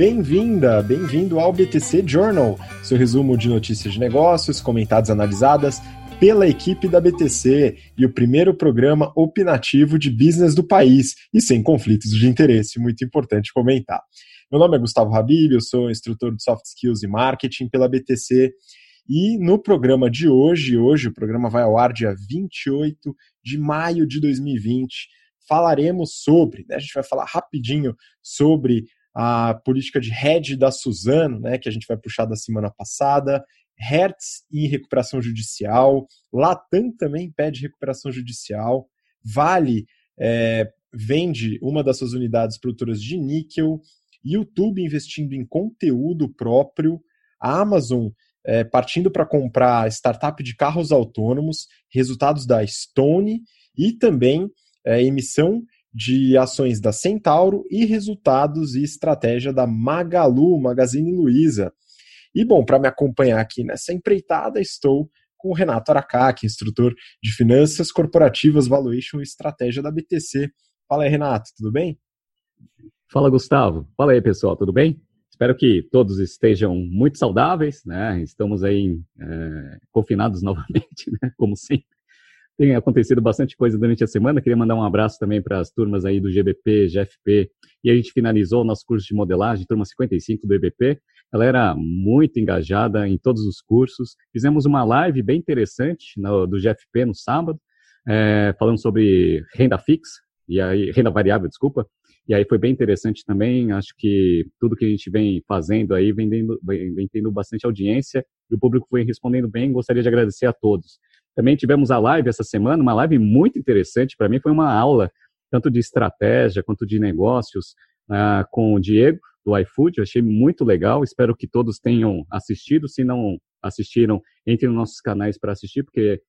Bem-vinda, bem-vindo ao BTC Journal, seu resumo de notícias de negócios, comentadas analisadas pela equipe da BTC e o primeiro programa opinativo de business do país e sem conflitos de interesse, muito importante comentar. Meu nome é Gustavo Habib, eu sou instrutor de Soft Skills e Marketing pela BTC e no programa de hoje, hoje o programa vai ao ar dia 28 de maio de 2020, falaremos sobre, né, a gente vai falar rapidinho sobre a política de hedge da Suzano, né, que a gente vai puxar da semana passada, Hertz em recuperação judicial, Latam também pede recuperação judicial, Vale é, vende uma das suas unidades produtoras de níquel, YouTube investindo em conteúdo próprio, a Amazon é, partindo para comprar startup de carros autônomos, resultados da Stone e também é, emissão de ações da Centauro e resultados e estratégia da Magalu, Magazine Luiza. E bom, para me acompanhar aqui nessa empreitada, estou com o Renato Aracaki, instrutor de Finanças Corporativas, Valuation e Estratégia da BTC. Fala aí, Renato, tudo bem? Fala, Gustavo. Fala aí, pessoal, tudo bem? Espero que todos estejam muito saudáveis, né? Estamos aí é, confinados novamente, né? Como sempre. Tem acontecido bastante coisa durante a semana. Queria mandar um abraço também para as turmas aí do GBP, GFP. E a gente finalizou o nosso curso de modelagem, turma 55 do EBP. Ela era muito engajada em todos os cursos. Fizemos uma live bem interessante no, do GFP no sábado, é, falando sobre renda fixa, e aí, renda variável, desculpa. E aí foi bem interessante também. Acho que tudo que a gente vem fazendo aí vem, tendo, vem, vem tendo bastante audiência e o público foi respondendo bem. Gostaria de agradecer a todos. Também tivemos a live essa semana, uma live muito interessante. Para mim foi uma aula tanto de estratégia quanto de negócios uh, com o Diego do iFood. Eu achei muito legal. Espero que todos tenham assistido. Se não assistiram, entre nos nossos canais para assistir, porque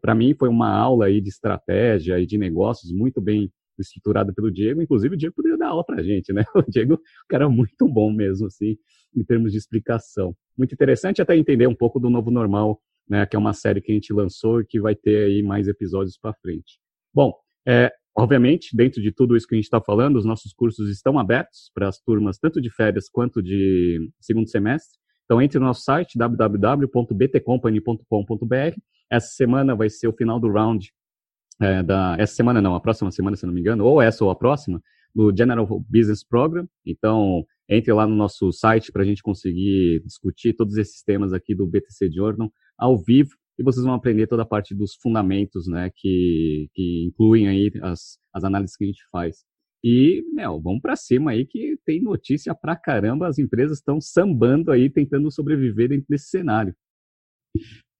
para mim foi uma aula aí de estratégia e de negócios muito bem estruturada pelo Diego. Inclusive, o Diego poderia dar aula para gente, né? O Diego, um cara muito bom mesmo, assim, em termos de explicação. Muito interessante até entender um pouco do novo normal né, que é uma série que a gente lançou e que vai ter aí mais episódios para frente. Bom, é, obviamente, dentro de tudo isso que a gente está falando, os nossos cursos estão abertos para as turmas tanto de férias quanto de segundo semestre. Então, entre no nosso site www.btcompany.com.br. Essa semana vai ser o final do round é, da. Essa semana não, a próxima semana, se não me engano, ou essa ou a próxima, do General Business Program. Então, entre lá no nosso site para a gente conseguir discutir todos esses temas aqui do BTC Journal ao vivo e vocês vão aprender toda a parte dos fundamentos, né, que, que incluem aí as, as análises que a gente faz. E, meu, vamos para cima aí que tem notícia pra caramba, as empresas estão sambando aí, tentando sobreviver dentro desse cenário.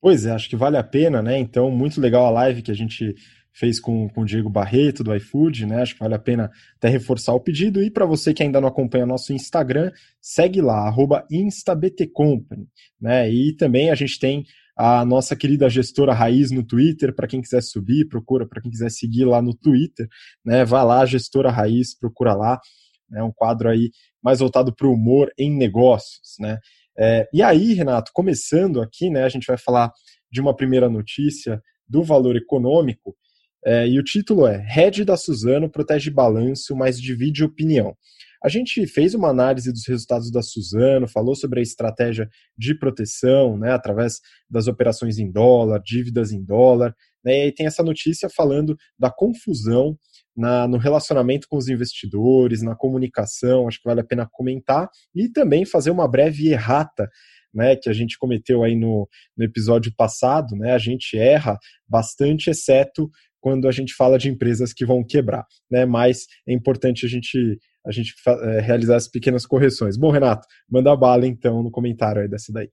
Pois é, acho que vale a pena, né? Então, muito legal a live que a gente fez com, com o Diego Barreto, do iFood, né? Acho que vale a pena até reforçar o pedido. E para você que ainda não acompanha nosso Instagram, segue lá, instabtcompany, né? E também a gente tem a nossa querida gestora Raiz no Twitter, para quem quiser subir, procura, para quem quiser seguir lá no Twitter, né? Vai lá, gestora Raiz, procura lá, é um quadro aí mais voltado para o humor em negócios, né? É, e aí, Renato, começando aqui, né? A gente vai falar de uma primeira notícia do valor econômico, é, e o título é Red da Suzano protege balanço, mas divide opinião. A gente fez uma análise dos resultados da Suzano, falou sobre a estratégia de proteção, né, através das operações em dólar, dívidas em dólar, né, e tem essa notícia falando da confusão na, no relacionamento com os investidores, na comunicação, acho que vale a pena comentar, e também fazer uma breve errata né, que a gente cometeu aí no, no episódio passado, né, a gente erra bastante, exceto quando a gente fala de empresas que vão quebrar, né? Mas é importante a gente a gente é, realizar as pequenas correções. Bom, Renato, manda bala então no comentário aí dessa daí.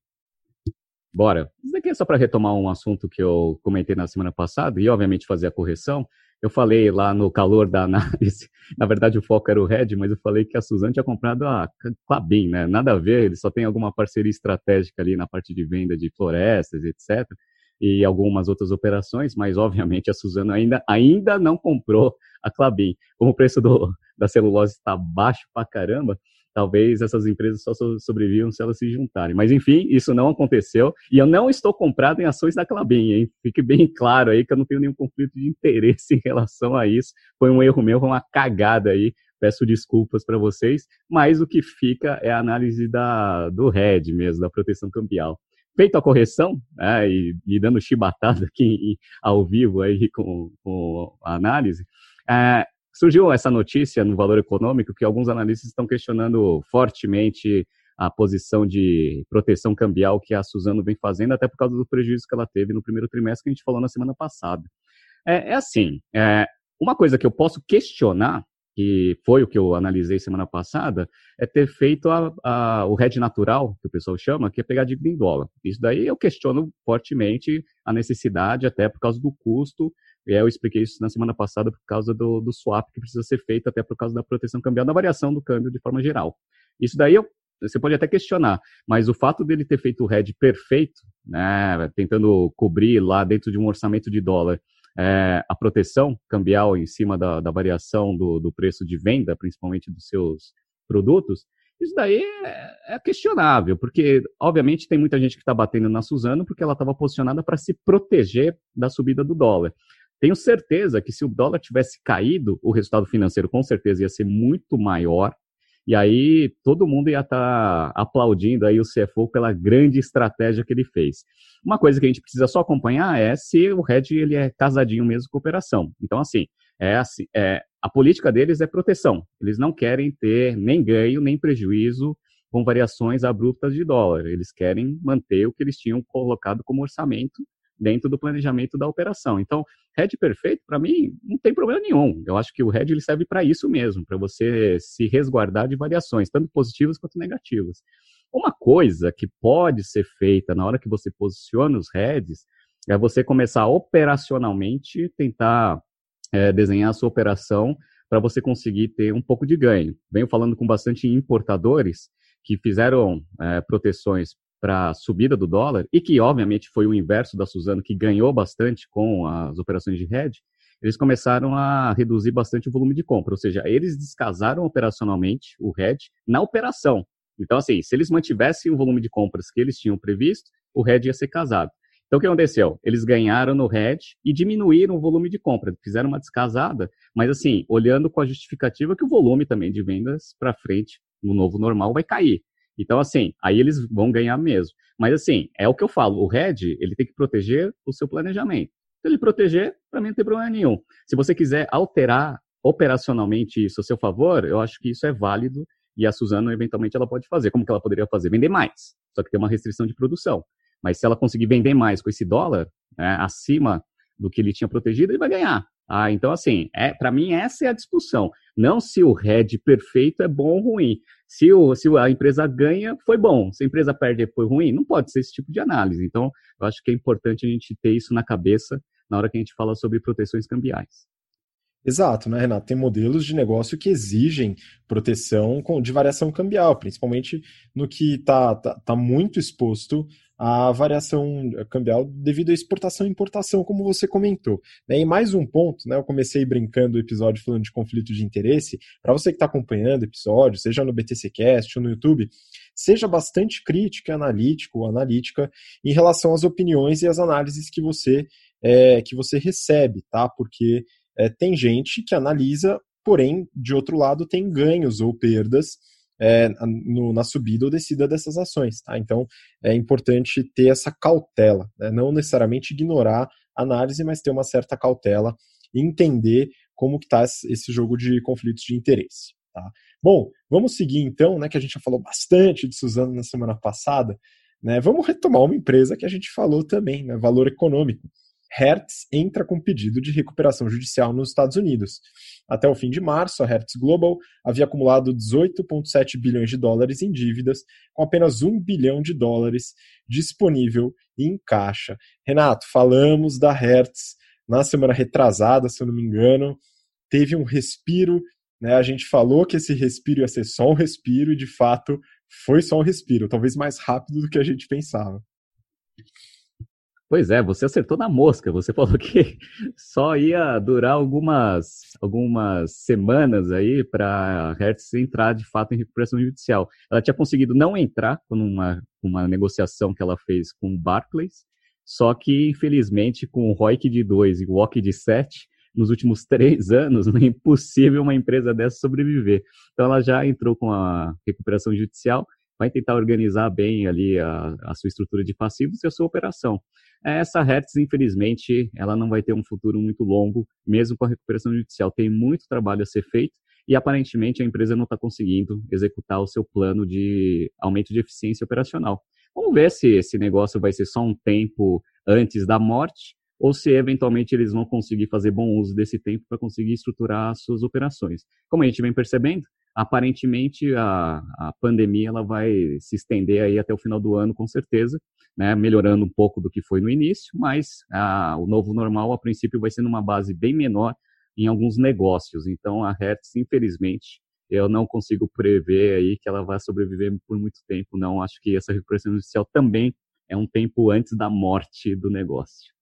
Bora. Isso daqui é só para retomar um assunto que eu comentei na semana passada e, obviamente, fazer a correção. Eu falei lá no calor da análise, na verdade o foco era o Red, mas eu falei que a Suzane tinha comprado a Clabin, né? Nada a ver, ele só tem alguma parceria estratégica ali na parte de venda de florestas, etc e algumas outras operações, mas obviamente a Suzano ainda, ainda não comprou a Clabin. Como o preço do, da celulose está baixo pra caramba, talvez essas empresas só sobrevivam se elas se juntarem. Mas enfim, isso não aconteceu e eu não estou comprado em ações da Clabin, hein? Fique bem claro aí que eu não tenho nenhum conflito de interesse em relação a isso. Foi um erro meu, foi uma cagada aí peço desculpas para vocês, mas o que fica é a análise da, do RED mesmo, da proteção cambial. Feito a correção, né, e, e, dando chibatada aqui ao vivo aí com, com a análise, é, surgiu essa notícia no Valor Econômico que alguns analistas estão questionando fortemente a posição de proteção cambial que a Suzano vem fazendo, até por causa do prejuízo que ela teve no primeiro trimestre que a gente falou na semana passada. É, é assim, é, uma coisa que eu posso questionar, que foi o que eu analisei semana passada, é ter feito a, a, o hedge natural, que o pessoal chama, que é pegar dívida em dólar. Isso daí eu questiono fortemente a necessidade, até por causa do custo, e eu expliquei isso na semana passada por causa do, do swap que precisa ser feito, até por causa da proteção cambial, da variação do câmbio de forma geral. Isso daí eu você pode até questionar, mas o fato dele ter feito o hedge perfeito, né, tentando cobrir lá dentro de um orçamento de dólar é, a proteção cambial em cima da, da variação do, do, preço de venda, principalmente dos seus produtos, isso daí é, é questionável, porque obviamente tem muita gente que está batendo na Suzano porque ela estava posicionada para se proteger da subida do dólar. Tenho certeza que se o dólar tivesse caído, o resultado financeiro com certeza ia ser muito maior e aí todo mundo ia estar tá aplaudindo aí o CFO pela grande estratégia que ele fez. Uma coisa que a gente precisa só acompanhar é se o Red ele é casadinho mesmo com operação. Então, assim, é, assim, é a política deles é proteção. Eles não querem ter nem ganho, nem prejuízo com variações abruptas de dólar. Eles querem manter o que eles tinham colocado como orçamento dentro do planejamento da operação. Então, head perfeito, para mim, não tem problema nenhum. Eu acho que o head ele serve para isso mesmo, para você se resguardar de variações, tanto positivas quanto negativas. Uma coisa que pode ser feita na hora que você posiciona os heads é você começar operacionalmente tentar é, desenhar a sua operação para você conseguir ter um pouco de ganho. Venho falando com bastante importadores que fizeram é, proteções para a subida do dólar, e que obviamente foi o inverso da Suzano, que ganhou bastante com as operações de hedge, eles começaram a reduzir bastante o volume de compra, ou seja, eles descasaram operacionalmente o hedge na operação. Então, assim, se eles mantivessem o volume de compras que eles tinham previsto, o hedge ia ser casado. Então, o que aconteceu? Eles ganharam no hedge e diminuíram o volume de compra, fizeram uma descasada, mas assim, olhando com a justificativa que o volume também de vendas para frente, no novo normal, vai cair. Então, assim, aí eles vão ganhar mesmo. Mas, assim, é o que eu falo, o RED, ele tem que proteger o seu planejamento. Se ele proteger, para mim não tem problema nenhum. Se você quiser alterar operacionalmente isso a seu favor, eu acho que isso é válido e a Suzano, eventualmente, ela pode fazer. Como que ela poderia fazer? Vender mais. Só que tem uma restrição de produção. Mas se ela conseguir vender mais com esse dólar, né, acima do que ele tinha protegido, ele vai ganhar. Ah, então, assim, é, para mim essa é a discussão. Não se o head perfeito é bom ou ruim. Se, o, se a empresa ganha, foi bom. Se a empresa perde, foi ruim. Não pode ser esse tipo de análise. Então, eu acho que é importante a gente ter isso na cabeça na hora que a gente fala sobre proteções cambiais. Exato, né, Renato? Tem modelos de negócio que exigem proteção de variação cambial, principalmente no que está tá, tá muito exposto à variação cambial devido à exportação e importação, como você comentou. Né? E mais um ponto, né? Eu comecei brincando o episódio falando de conflito de interesse. Para você que está acompanhando o episódio, seja no BTCcast ou no YouTube, seja bastante crítico, analítico, analítica em relação às opiniões e às análises que você é, que você recebe, tá? Porque é, tem gente que analisa, porém, de outro lado, tem ganhos ou perdas é, no, na subida ou descida dessas ações. Tá? Então, é importante ter essa cautela, né? não necessariamente ignorar a análise, mas ter uma certa cautela e entender como está esse jogo de conflitos de interesse. Tá? Bom, vamos seguir então, né, que a gente já falou bastante de Suzano na semana passada, né, vamos retomar uma empresa que a gente falou também, né, valor econômico. Hertz entra com pedido de recuperação judicial nos Estados Unidos. Até o fim de março, a Hertz Global havia acumulado 18,7 bilhões de dólares em dívidas, com apenas 1 bilhão de dólares disponível em caixa. Renato, falamos da Hertz na semana retrasada, se eu não me engano, teve um respiro, né? A gente falou que esse respiro ia ser só um respiro e de fato foi só um respiro, talvez mais rápido do que a gente pensava. Pois é, você acertou na mosca. Você falou que só ia durar algumas, algumas semanas aí para a Hertz entrar de fato em recuperação judicial. Ela tinha conseguido não entrar com uma, uma negociação que ela fez com o Barclays, só que infelizmente com o ROIC de 2 e o WOC de 7, nos últimos três anos, é impossível uma empresa dessa sobreviver. Então ela já entrou com a recuperação judicial, vai tentar organizar bem ali a, a sua estrutura de passivos e a sua operação. Essa Hertz, infelizmente, ela não vai ter um futuro muito longo, mesmo com a recuperação judicial. Tem muito trabalho a ser feito e aparentemente a empresa não está conseguindo executar o seu plano de aumento de eficiência operacional. Vamos ver se esse negócio vai ser só um tempo antes da morte ou se eventualmente eles vão conseguir fazer bom uso desse tempo para conseguir estruturar as suas operações. Como a gente vem percebendo, aparentemente a, a pandemia ela vai se estender aí até o final do ano, com certeza, né, melhorando um pouco do que foi no início, mas a, o novo normal, a princípio, vai ser numa base bem menor em alguns negócios. Então, a Hertz, infelizmente, eu não consigo prever aí que ela vai sobreviver por muito tempo, não. Acho que essa recuperação judicial também é um tempo antes da morte do negócio.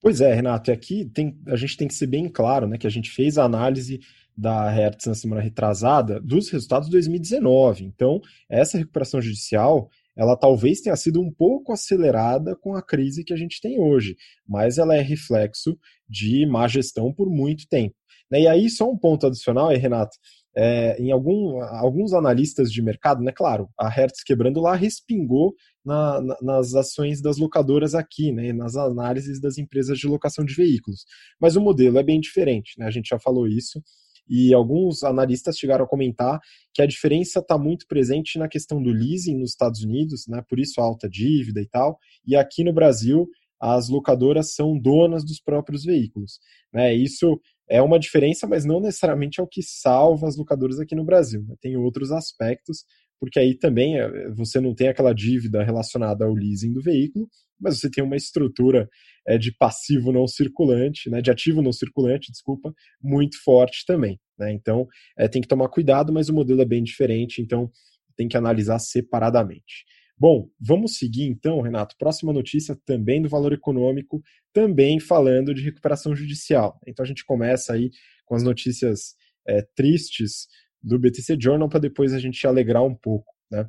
Pois é, Renato, aqui tem, a gente tem que ser bem claro, né, que a gente fez a análise da Hertz na semana retrasada dos resultados de 2019. Então, essa recuperação judicial, ela talvez tenha sido um pouco acelerada com a crise que a gente tem hoje, mas ela é reflexo de má gestão por muito tempo. Né, e aí, só um ponto adicional, aí, Renato, é, em algum, alguns analistas de mercado, né, claro, a Hertz quebrando lá respingou na, na, nas ações das locadoras aqui, né, nas análises das empresas de locação de veículos. Mas o modelo é bem diferente, né, a gente já falou isso, e alguns analistas chegaram a comentar que a diferença está muito presente na questão do leasing nos Estados Unidos, né, por isso a alta dívida e tal, e aqui no Brasil as locadoras são donas dos próprios veículos. Né? Isso é uma diferença, mas não necessariamente é o que salva as locadoras aqui no Brasil. Né? Tem outros aspectos, porque aí também eh, você não tem aquela dívida relacionada ao leasing do veículo, mas você tem uma estrutura é, de passivo não circulante, né, de ativo não circulante, desculpa, muito forte também. Né? Então é, tem que tomar cuidado, mas o modelo é bem diferente, então tem que analisar separadamente. Bom, vamos seguir então, Renato. Próxima notícia também do valor econômico, também falando de recuperação judicial. Então a gente começa aí com as notícias é, tristes do BTC Journal para depois a gente alegrar um pouco. Né?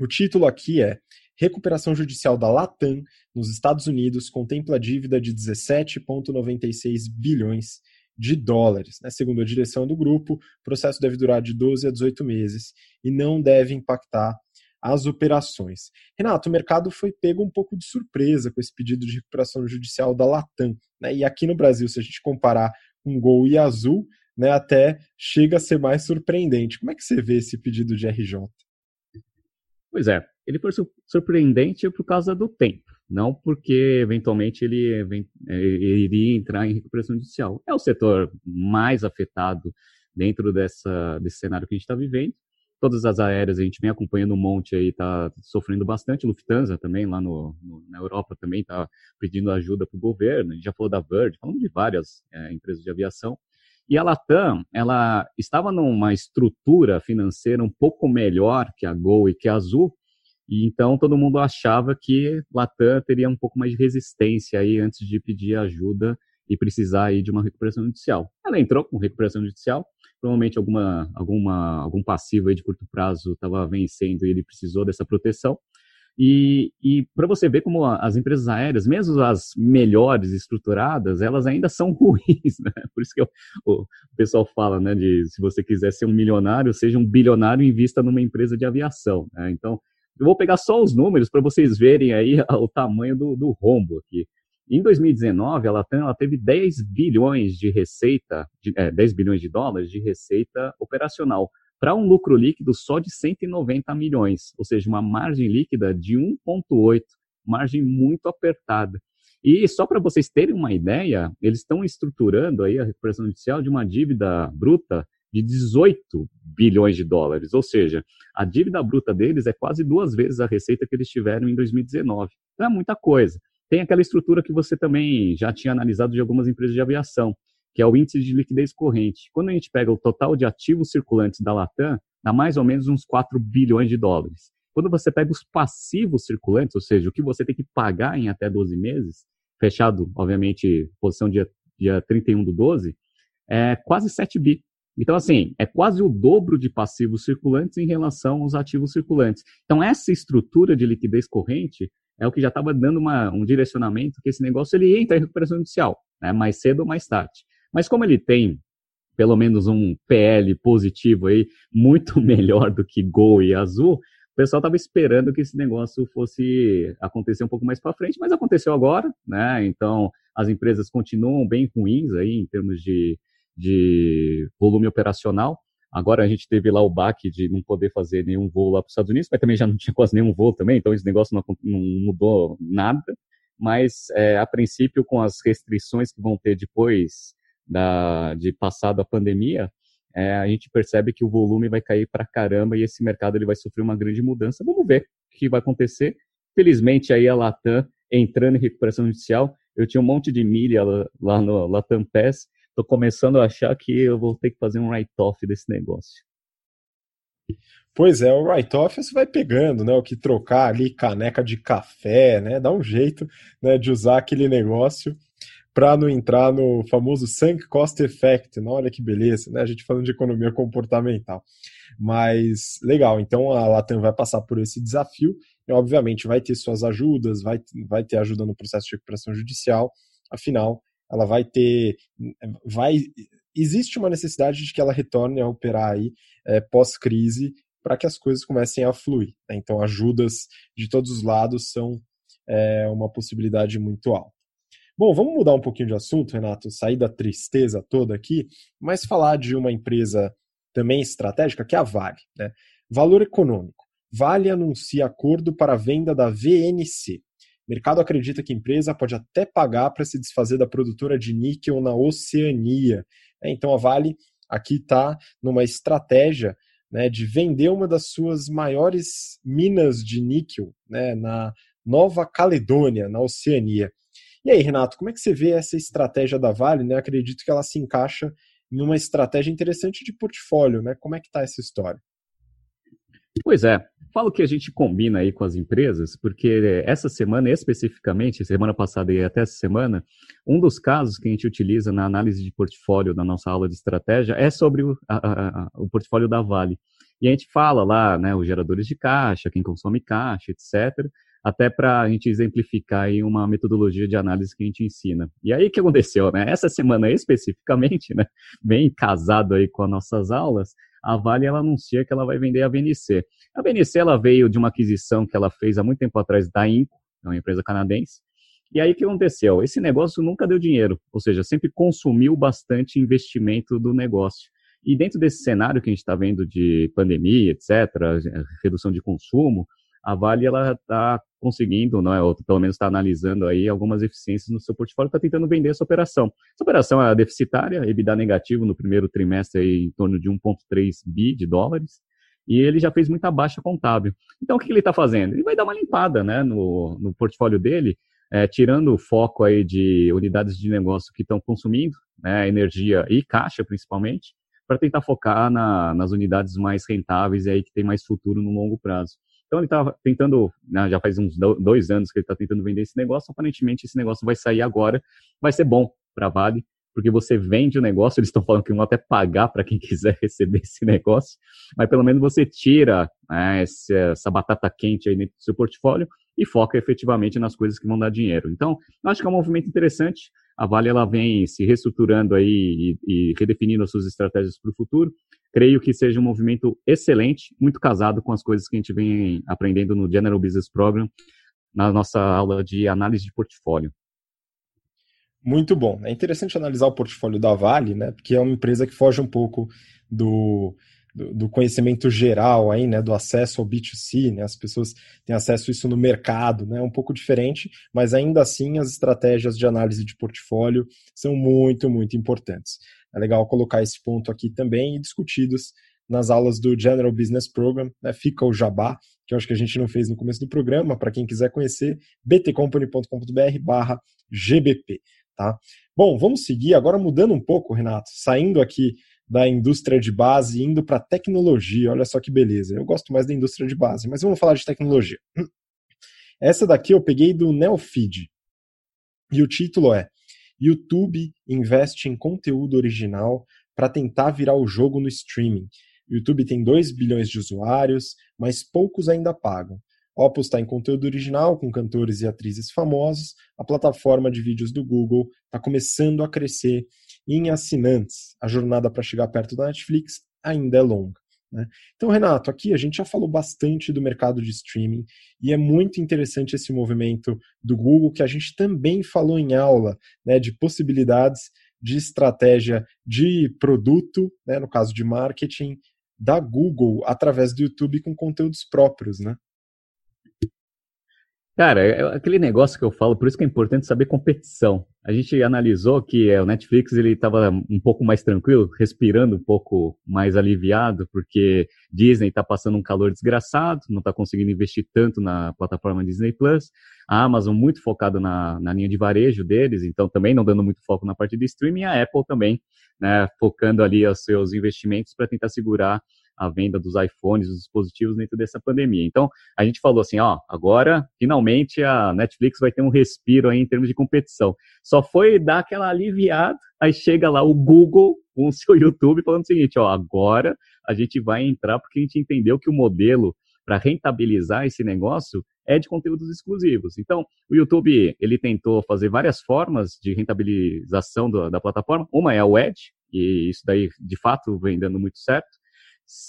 O título aqui é Recuperação judicial da Latam nos Estados Unidos contempla dívida de 17,96 bilhões de dólares. Né? Segundo a direção do grupo, o processo deve durar de 12 a 18 meses e não deve impactar as operações. Renato, o mercado foi pego um pouco de surpresa com esse pedido de recuperação judicial da Latam. Né? E aqui no Brasil, se a gente comparar com Gol e Azul, né, até chega a ser mais surpreendente. Como é que você vê esse pedido de RJ? Pois é, ele foi surpreendente por causa do tempo, não porque eventualmente ele, ele iria entrar em recuperação judicial. É o setor mais afetado dentro dessa, desse cenário que a gente está vivendo todas as aéreas a gente vem acompanhando um monte aí, tá sofrendo bastante. Lufthansa também, lá no, no na Europa também está pedindo ajuda para o governo. A gente já falou da Virgin, falamos de várias é, empresas de aviação. E a Latam, ela estava numa estrutura financeira um pouco melhor que a Gol e que a Azul, e então todo mundo achava que Latam teria um pouco mais de resistência aí antes de pedir ajuda e precisar aí de uma recuperação judicial. Ela entrou com recuperação judicial, provavelmente alguma, alguma, algum passivo aí de curto prazo estava vencendo e ele precisou dessa proteção. E, e para você ver como as empresas aéreas, mesmo as melhores estruturadas, elas ainda são ruins, né? Por isso que eu, o pessoal fala, né, de se você quiser ser um milionário, seja um bilionário e invista numa empresa de aviação. Né? Então, eu vou pegar só os números para vocês verem aí o tamanho do, do rombo aqui. Em 2019, a Latam ela teve 10 bilhões de receita, de, é, 10 bilhões de dólares de receita operacional, para um lucro líquido só de 190 milhões, ou seja, uma margem líquida de 1,8, margem muito apertada. E só para vocês terem uma ideia, eles estão estruturando aí a recuperação judicial de uma dívida bruta de 18 bilhões de dólares, ou seja, a dívida bruta deles é quase duas vezes a receita que eles tiveram em 2019. Então é muita coisa. Tem aquela estrutura que você também já tinha analisado de algumas empresas de aviação, que é o índice de liquidez corrente. Quando a gente pega o total de ativos circulantes da Latam, dá mais ou menos uns 4 bilhões de dólares. Quando você pega os passivos circulantes, ou seja, o que você tem que pagar em até 12 meses, fechado, obviamente, posição dia, dia 31 do 12, é quase 7 bi. Então, assim, é quase o dobro de passivos circulantes em relação aos ativos circulantes. Então, essa estrutura de liquidez corrente é o que já estava dando uma, um direcionamento que esse negócio ele entra em recuperação judicial. né? mais cedo ou mais tarde. Mas como ele tem pelo menos um PL positivo aí, muito melhor do que Gol e Azul, o pessoal estava esperando que esse negócio fosse acontecer um pouco mais para frente, mas aconteceu agora, né? Então, as empresas continuam bem ruins aí em termos de, de volume operacional. Agora a gente teve lá o baque de não poder fazer nenhum voo lá para os Estados Unidos, mas também já não tinha quase nenhum voo também, então esse negócio não, não mudou nada. Mas, é, a princípio, com as restrições que vão ter depois da, de passado a pandemia, é, a gente percebe que o volume vai cair para caramba e esse mercado ele vai sofrer uma grande mudança. Vamos ver o que vai acontecer. Felizmente aí a Latam entrando em recuperação judicial, eu tinha um monte de milha lá, no Latam Pass, estou começando a achar que eu vou ter que fazer um write-off desse negócio. Pois é, o write-off você vai pegando, né? O que trocar ali, caneca de café, né? Dá um jeito né, de usar aquele negócio para não entrar no famoso sunk cost effect. Não, olha que beleza, né? A gente falando de economia comportamental. Mas legal, então a Latam vai passar por esse desafio e, obviamente, vai ter suas ajudas, vai, vai ter ajuda no processo de recuperação judicial, afinal, ela vai ter. vai Existe uma necessidade de que ela retorne a operar aí é, pós-crise para que as coisas comecem a fluir. Né? Então, ajudas de todos os lados são é, uma possibilidade muito alta. Bom, vamos mudar um pouquinho de assunto, Renato, sair da tristeza toda aqui, mas falar de uma empresa também estratégica, que é a Vale. Né? Valor econômico. Vale anuncia acordo para a venda da VNC. Mercado acredita que a empresa pode até pagar para se desfazer da produtora de níquel na Oceania. É, então a Vale aqui está numa estratégia né, de vender uma das suas maiores minas de níquel né, na Nova Caledônia, na Oceania. E aí, Renato, como é que você vê essa estratégia da Vale? Né? Acredito que ela se encaixa em uma estratégia interessante de portfólio, né? Como é que está essa história? Pois é, falo que a gente combina aí com as empresas, porque essa semana especificamente, semana passada e até essa semana, um dos casos que a gente utiliza na análise de portfólio da nossa aula de estratégia é sobre o, a, a, o portfólio da Vale. E a gente fala lá, né, os geradores de caixa, quem consome caixa, etc até para a gente exemplificar aí uma metodologia de análise que a gente ensina. E aí o que aconteceu, né? Essa semana especificamente, né, bem casado aí com as nossas aulas, a Vale ela anuncia que ela vai vender a VNC. A VNC ela veio de uma aquisição que ela fez há muito tempo atrás da Inco, é uma empresa canadense. E aí o que aconteceu? Esse negócio nunca deu dinheiro, ou seja, sempre consumiu bastante investimento do negócio. E dentro desse cenário que a gente está vendo de pandemia, etc., redução de consumo, a Vale ela está conseguindo, não é, ou pelo menos está analisando aí algumas eficiências no seu portfólio, está tentando vender essa operação. Essa operação é deficitária, EBITDA negativo no primeiro trimestre aí, em torno de 1,3 bi de dólares, e ele já fez muita baixa contábil. Então, o que ele está fazendo? Ele vai dar uma limpada né, no, no portfólio dele, é, tirando o foco aí de unidades de negócio que estão consumindo, né, energia e caixa principalmente, para tentar focar na, nas unidades mais rentáveis e aí que tem mais futuro no longo prazo. Então ele está tentando, né, já faz uns dois anos que ele está tentando vender esse negócio. Aparentemente esse negócio vai sair agora, vai ser bom para a Vale, porque você vende o negócio. Eles estão falando que vão até pagar para quem quiser receber esse negócio, mas pelo menos você tira né, essa, essa, batata quente aí dentro do seu portfólio e foca efetivamente nas coisas que vão dar dinheiro. Então, acho que é um movimento interessante. A Vale ela vem se reestruturando aí e, e redefinindo as suas estratégias para o futuro creio que seja um movimento excelente, muito casado com as coisas que a gente vem aprendendo no General Business Program, na nossa aula de análise de portfólio. Muito bom. É interessante analisar o portfólio da Vale, né? Porque é uma empresa que foge um pouco do, do, conhecimento geral aí, né? Do acesso ao B2C, né? As pessoas têm acesso a isso no mercado, né? É um pouco diferente, mas ainda assim as estratégias de análise de portfólio são muito, muito importantes. É legal colocar esse ponto aqui também e discutidos nas aulas do General Business Program. Né? Fica o jabá, que eu acho que a gente não fez no começo do programa, para quem quiser conhecer, btcompany.com.br barra GBP. Tá? Bom, vamos seguir agora mudando um pouco, Renato, saindo aqui da indústria de base indo para tecnologia. Olha só que beleza. Eu gosto mais da indústria de base, mas vamos falar de tecnologia. Essa daqui eu peguei do Neofeed. E o título é YouTube investe em conteúdo original para tentar virar o jogo no streaming. O YouTube tem 2 bilhões de usuários, mas poucos ainda pagam. ao apostar em conteúdo original com cantores e atrizes famosos, a plataforma de vídeos do Google está começando a crescer em assinantes. A jornada para chegar perto da Netflix ainda é longa. Né? Então, Renato, aqui a gente já falou bastante do mercado de streaming e é muito interessante esse movimento do Google que a gente também falou em aula, né, de possibilidades de estratégia de produto, né, no caso de marketing, da Google através do YouTube com conteúdos próprios, né? Cara, é, é aquele negócio que eu falo, por isso que é importante saber competição. A gente analisou que é, o Netflix ele estava um pouco mais tranquilo, respirando um pouco mais aliviado, porque Disney está passando um calor desgraçado, não está conseguindo investir tanto na plataforma Disney Plus. A Amazon muito focada na, na linha de varejo deles, então também não dando muito foco na parte de streaming. A Apple também, né, focando ali os seus investimentos para tentar segurar a venda dos iPhones, dos dispositivos dentro dessa pandemia. Então, a gente falou assim, ó, agora, finalmente, a Netflix vai ter um respiro aí em termos de competição. Só foi dar aquela aliviada, aí chega lá o Google com o seu YouTube falando o seguinte, ó, agora a gente vai entrar porque a gente entendeu que o modelo para rentabilizar esse negócio é de conteúdos exclusivos. Então, o YouTube, ele tentou fazer várias formas de rentabilização do, da plataforma. Uma é o Edge, e isso daí, de fato, vem dando muito certo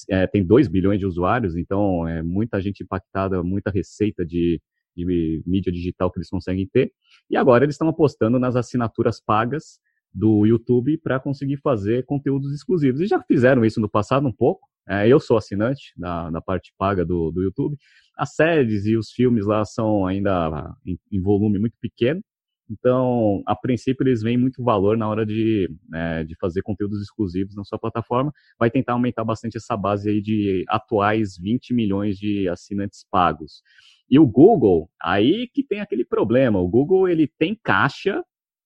é, tem 2 bilhões de usuários, então é muita gente impactada, muita receita de, de mídia digital que eles conseguem ter. E agora eles estão apostando nas assinaturas pagas do YouTube para conseguir fazer conteúdos exclusivos. E já fizeram isso no passado um pouco. É, eu sou assinante da, da parte paga do, do YouTube. As séries e os filmes lá são ainda em, em volume muito pequeno, então, a princípio, eles veem muito valor na hora de, né, de fazer conteúdos exclusivos na sua plataforma. Vai tentar aumentar bastante essa base aí de atuais 20 milhões de assinantes pagos. E o Google, aí que tem aquele problema. O Google, ele tem caixa,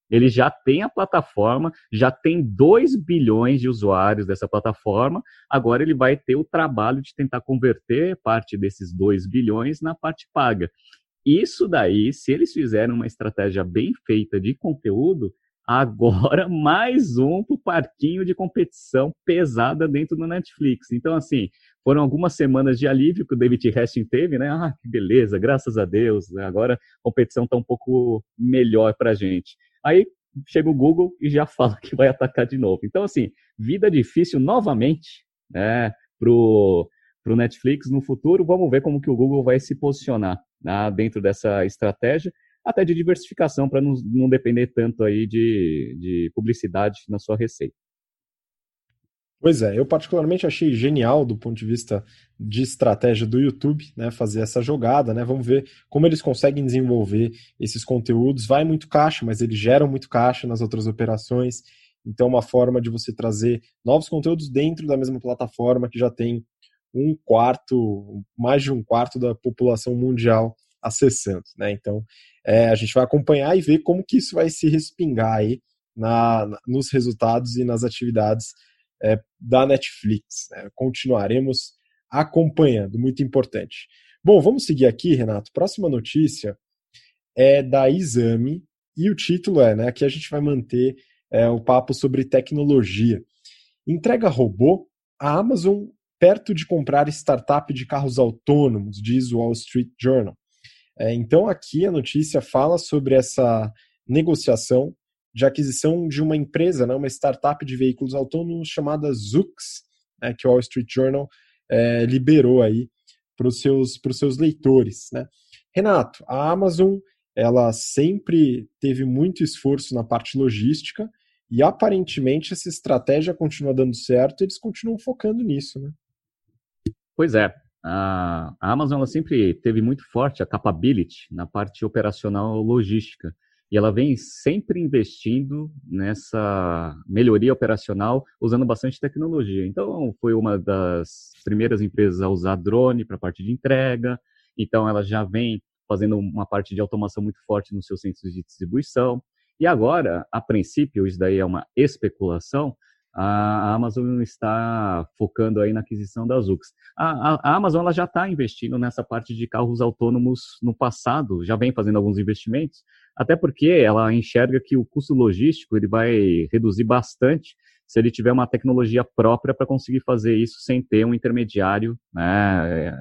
ele já tem a plataforma, já tem 2 bilhões de usuários dessa plataforma. Agora ele vai ter o trabalho de tentar converter parte desses 2 bilhões na parte paga. Isso daí, se eles fizerem uma estratégia bem feita de conteúdo, agora mais um pro parquinho de competição pesada dentro do Netflix. Então, assim, foram algumas semanas de alívio que o David Hastings teve, né? Ah, que beleza, graças a Deus, agora a competição está um pouco melhor para a gente. Aí chega o Google e já fala que vai atacar de novo. Então, assim, vida difícil novamente, né, pro, pro Netflix no futuro. Vamos ver como que o Google vai se posicionar né, dentro dessa estratégia, até de diversificação para não, não depender tanto aí de, de publicidade na sua receita. Pois é, eu particularmente achei genial do ponto de vista de estratégia do YouTube, né, fazer essa jogada, né? Vamos ver como eles conseguem desenvolver esses conteúdos. Vai muito caixa, mas eles geram muito caixa nas outras operações. Então, uma forma de você trazer novos conteúdos dentro da mesma plataforma que já tem um quarto, mais de um quarto da população mundial acessando, né? Então, é, a gente vai acompanhar e ver como que isso vai se respingar aí na, nos resultados e nas atividades é, da Netflix. Né? Continuaremos acompanhando, muito importante. Bom, vamos seguir aqui, Renato. Próxima notícia é da Exame e o título é, né? Aqui a gente vai manter é, o papo sobre tecnologia. Entrega robô, a Amazon perto de comprar startup de carros autônomos, diz o Wall Street Journal. É, então, aqui a notícia fala sobre essa negociação de aquisição de uma empresa, né, uma startup de veículos autônomos chamada Zux, né, que o Wall Street Journal é, liberou aí para os seus, seus leitores. Né. Renato, a Amazon ela sempre teve muito esforço na parte logística e aparentemente essa estratégia continua dando certo, eles continuam focando nisso, né? Pois é. A, Amazon ela sempre teve muito forte a capability na parte operacional logística. E ela vem sempre investindo nessa melhoria operacional, usando bastante tecnologia. Então, foi uma das primeiras empresas a usar drone para a parte de entrega. Então, ela já vem fazendo uma parte de automação muito forte nos seus centros de distribuição. E agora, a princípio, isso daí é uma especulação, a Amazon está focando aí na aquisição da Zux. A, a, a Amazon ela já está investindo nessa parte de carros autônomos no passado, já vem fazendo alguns investimentos, até porque ela enxerga que o custo logístico ele vai reduzir bastante se ele tiver uma tecnologia própria para conseguir fazer isso sem ter um intermediário né,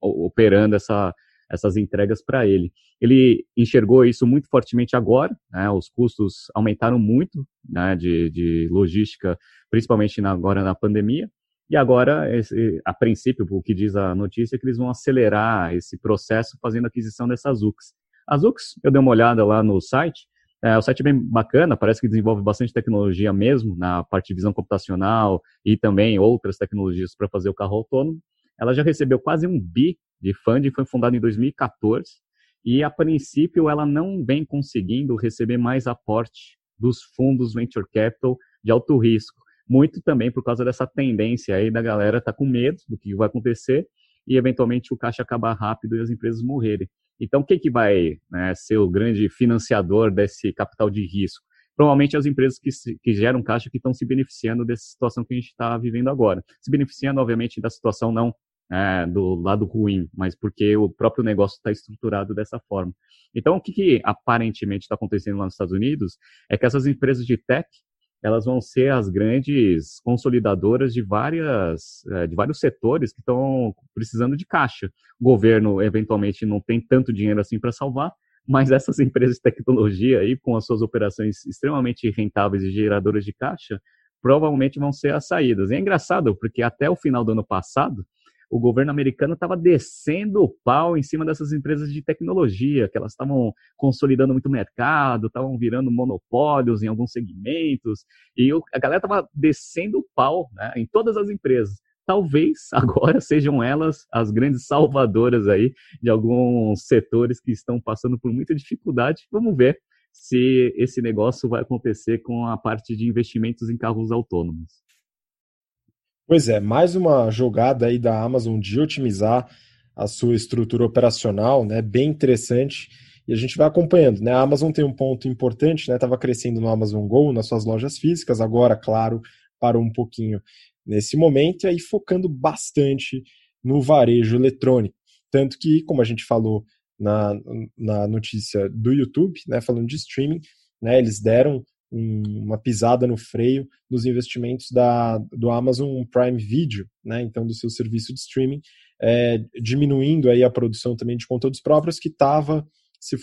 operando essa, essas entregas para ele. Ele enxergou isso muito fortemente agora, né, os custos aumentaram muito né, de, de logística, principalmente na, agora na pandemia, e agora, esse, a princípio, o que diz a notícia é que eles vão acelerar esse processo fazendo aquisição dessas UCs. As UCs, eu dei uma olhada lá no site, é, o site é bem bacana, parece que desenvolve bastante tecnologia mesmo, na parte de visão computacional e também outras tecnologias para fazer o carro autônomo. Ela já recebeu quase um bi de funding, foi fundada em 2014, e a princípio ela não vem conseguindo receber mais aporte dos fundos venture capital de alto risco. Muito também por causa dessa tendência aí da galera tá com medo do que vai acontecer e eventualmente o caixa acabar rápido e as empresas morrerem. Então, quem que vai né, ser o grande financiador desse capital de risco? Provavelmente as empresas que, que geram caixa que estão se beneficiando dessa situação que a gente está vivendo agora. Se beneficiando, obviamente, da situação não é, do lado ruim, mas porque o próprio negócio está estruturado dessa forma. Então, o que, que aparentemente está acontecendo lá nos Estados Unidos é que essas empresas de tech elas vão ser as grandes consolidadoras de, várias, eh, de vários setores que estão precisando de caixa. O governo, eventualmente, não tem tanto dinheiro assim para salvar, mas essas empresas de tecnologia aí, com as suas operações extremamente rentáveis e geradoras de caixa, provavelmente vão ser as saídas. E é engraçado, porque até o final do ano passado, o governo americano estava descendo o pau em cima dessas empresas de tecnologia, que elas estavam consolidando muito mercado, estavam virando monopólios em alguns segmentos, e a galera estava descendo o pau né, em todas as empresas. Talvez agora sejam elas as grandes salvadoras aí de alguns setores que estão passando por muita dificuldade. Vamos ver se esse negócio vai acontecer com a parte de investimentos em carros autônomos. Pois é, mais uma jogada aí da Amazon de otimizar a sua estrutura operacional, né? Bem interessante. E a gente vai acompanhando, né? A Amazon tem um ponto importante, né? Estava crescendo no Amazon Go, nas suas lojas físicas, agora, claro, parou um pouquinho nesse momento, e aí focando bastante no varejo eletrônico. Tanto que, como a gente falou na, na notícia do YouTube, né? Falando de streaming, né? Eles deram um, uma pisada no freio nos investimentos da, do Amazon Prime Video, né? então do seu serviço de streaming, é, diminuindo aí a produção também de conteúdos próprios que estava se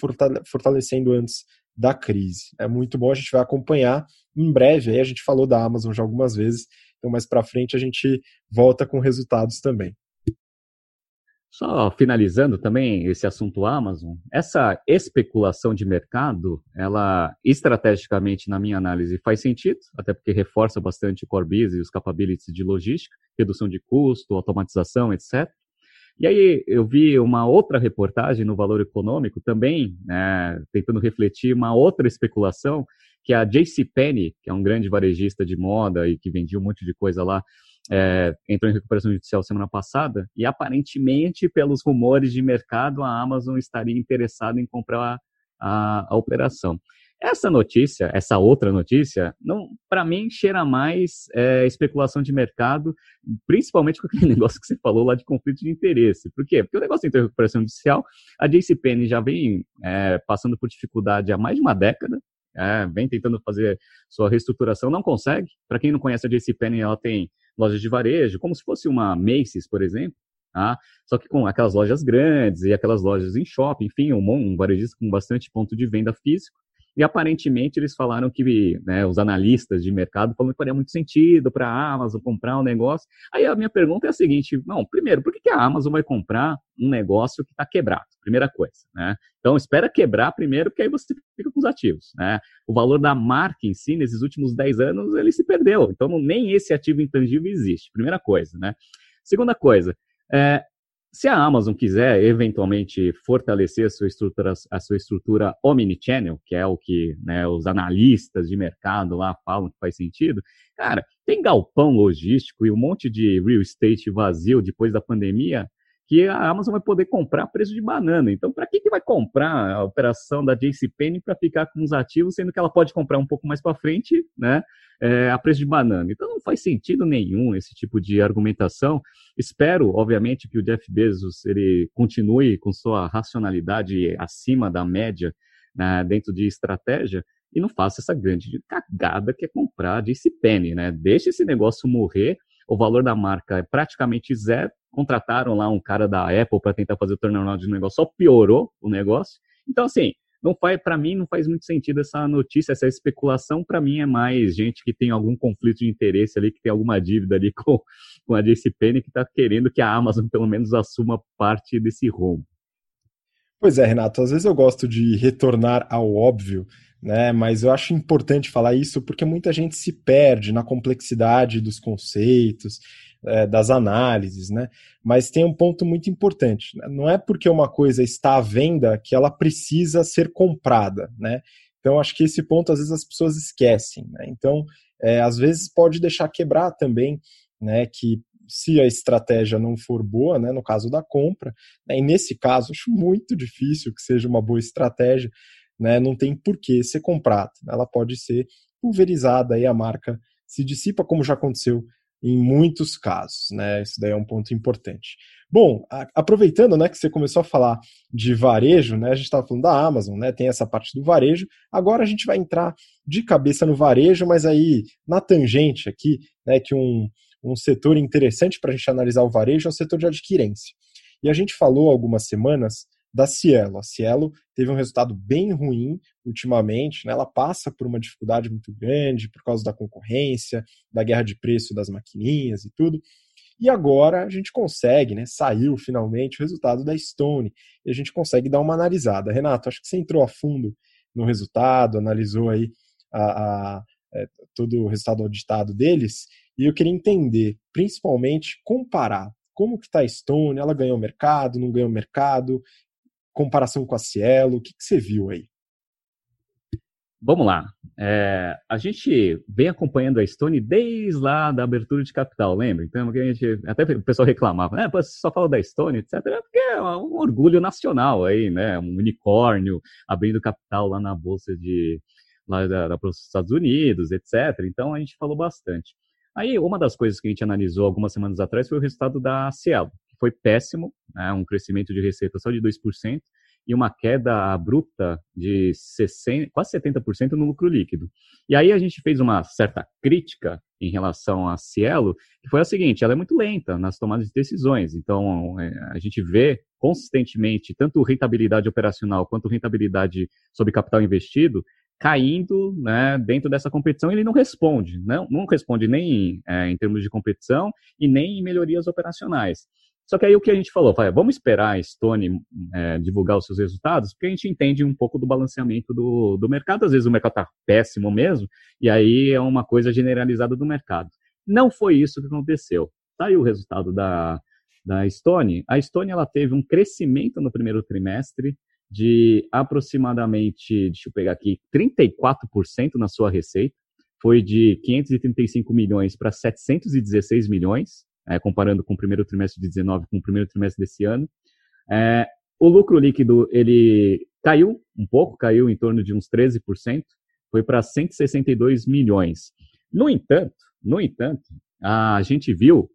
fortalecendo antes da crise. É muito bom, a gente vai acompanhar em breve, aí a gente falou da Amazon já algumas vezes, então mais para frente a gente volta com resultados também. Só finalizando também esse assunto Amazon, essa especulação de mercado, ela estrategicamente, na minha análise, faz sentido, até porque reforça bastante o core business e os capabilities de logística, redução de custo, automatização, etc. E aí eu vi uma outra reportagem no Valor Econômico também, né, tentando refletir uma outra especulação, que é a JCPenney, que é um grande varejista de moda e que vendia um monte de coisa lá, é, entrou em recuperação judicial semana passada e aparentemente, pelos rumores de mercado, a Amazon estaria interessada em comprar a, a, operação. Essa notícia, essa outra notícia, não, para mim cheira mais é, especulação de mercado, principalmente com aquele negócio que você falou lá de conflito de interesse. Por quê? Porque o negócio entrou em recuperação judicial, a JCPenney já vem é, passando por dificuldade há mais de uma década, é, vem tentando fazer sua reestruturação, não consegue. Para quem não conhece a JCPenney, ela tem lojas de varejo, como se fosse uma Macy's, por exemplo, tá? só que com aquelas lojas grandes e aquelas lojas em shopping, enfim, um, um varejista com bastante ponto de venda físico. E aparentemente eles falaram que, né, os analistas de mercado falaram que faria muito sentido para a Amazon comprar um negócio. Aí a minha pergunta é a seguinte: não, primeiro, por que a Amazon vai comprar um negócio que está quebrado? Primeira coisa, né? Então espera quebrar primeiro, porque aí você fica com os ativos, né? O valor da marca em si, nesses últimos 10 anos, ele se perdeu. Então nem esse ativo intangível existe. Primeira coisa, né? Segunda coisa, é, se a Amazon quiser eventualmente fortalecer a sua estrutura, a sua estrutura omnichannel, que é o que né, os analistas de mercado lá falam que faz sentido, cara, tem galpão logístico e um monte de real estate vazio depois da pandemia que a Amazon vai poder comprar a preço de banana. Então, para que, que vai comprar a operação da JCPenney para ficar com os ativos, sendo que ela pode comprar um pouco mais para frente, né, é, a preço de banana? Então, não faz sentido nenhum esse tipo de argumentação. Espero, obviamente, que o Jeff Bezos ele continue com sua racionalidade acima da média né, dentro de estratégia e não faça essa grande cagada que é comprar a JCPenney, né? Deixe esse negócio morrer, o valor da marca é praticamente zero, contrataram lá um cara da Apple para tentar fazer o turnaround de negócio, só piorou o negócio. Então, assim, não faz para mim não faz muito sentido essa notícia, essa especulação. Para mim é mais gente que tem algum conflito de interesse ali, que tem alguma dívida ali com, com a JCPenney, que está querendo que a Amazon pelo menos assuma parte desse rombo. Pois é, Renato, às vezes eu gosto de retornar ao óbvio, né? Mas eu acho importante falar isso porque muita gente se perde na complexidade dos conceitos, é, das análises, né? Mas tem um ponto muito importante. Né? Não é porque uma coisa está à venda que ela precisa ser comprada, né? Então acho que esse ponto às vezes as pessoas esquecem, né? Então é, às vezes pode deixar quebrar também, né? Que se a estratégia não for boa, né, no caso da compra, né, e nesse caso acho muito difícil que seja uma boa estratégia, né, não tem por que ser comprada, ela pode ser pulverizada e a marca se dissipa, como já aconteceu em muitos casos, né? Isso daí é um ponto importante. Bom, a, aproveitando, né, que você começou a falar de varejo, né? A gente estava falando da Amazon, né? Tem essa parte do varejo. Agora a gente vai entrar de cabeça no varejo, mas aí na tangente aqui, né? Que um, um setor interessante para a gente analisar o varejo é o setor de adquirência. E a gente falou algumas semanas da Cielo. A Cielo teve um resultado bem ruim ultimamente, né? ela passa por uma dificuldade muito grande por causa da concorrência, da guerra de preço das maquininhas e tudo. E agora a gente consegue, né? Saiu finalmente o resultado da Stone e a gente consegue dar uma analisada. Renato, acho que você entrou a fundo no resultado, analisou aí a, a, é, todo o resultado auditado deles e eu queria entender, principalmente, comparar como que está a Stone, ela ganhou mercado, não ganhou mercado, comparação com a Cielo, o que, que você viu aí? Vamos lá. É, a gente vem acompanhando a Stone desde lá da abertura de capital, lembra? Então, a gente, até o pessoal reclamava, né? só fala da Stone, etc. É porque é um orgulho nacional aí, né? Um unicórnio abrindo capital lá na bolsa de lá da, da, dos Estados Unidos, etc. Então, a gente falou bastante. Aí, uma das coisas que a gente analisou algumas semanas atrás foi o resultado da Cielo, foi péssimo, né, um crescimento de receita só de 2% e uma queda abrupta de 60, quase 70% no lucro líquido. E aí a gente fez uma certa crítica em relação à Cielo, que foi a seguinte, ela é muito lenta nas tomadas de decisões, então é, a gente vê consistentemente tanto rentabilidade operacional quanto rentabilidade sobre capital investido caindo né, dentro dessa competição ele não responde, não, não responde nem é, em termos de competição e nem em melhorias operacionais. Só que aí o que a gente falou, vai, vamos esperar a Stone é, divulgar os seus resultados, porque a gente entende um pouco do balanceamento do, do mercado. Às vezes o mercado está péssimo mesmo, e aí é uma coisa generalizada do mercado. Não foi isso que aconteceu. Tá aí o resultado da, da Stone. A Stone ela teve um crescimento no primeiro trimestre de aproximadamente, deixa eu pegar aqui, 34% na sua receita. Foi de 535 milhões para 716 milhões, é, comparando com o primeiro trimestre de 19 com o primeiro trimestre desse ano. É, o lucro líquido ele caiu um pouco, caiu em torno de uns 13%, foi para 162 milhões. No entanto, no entanto, a gente viu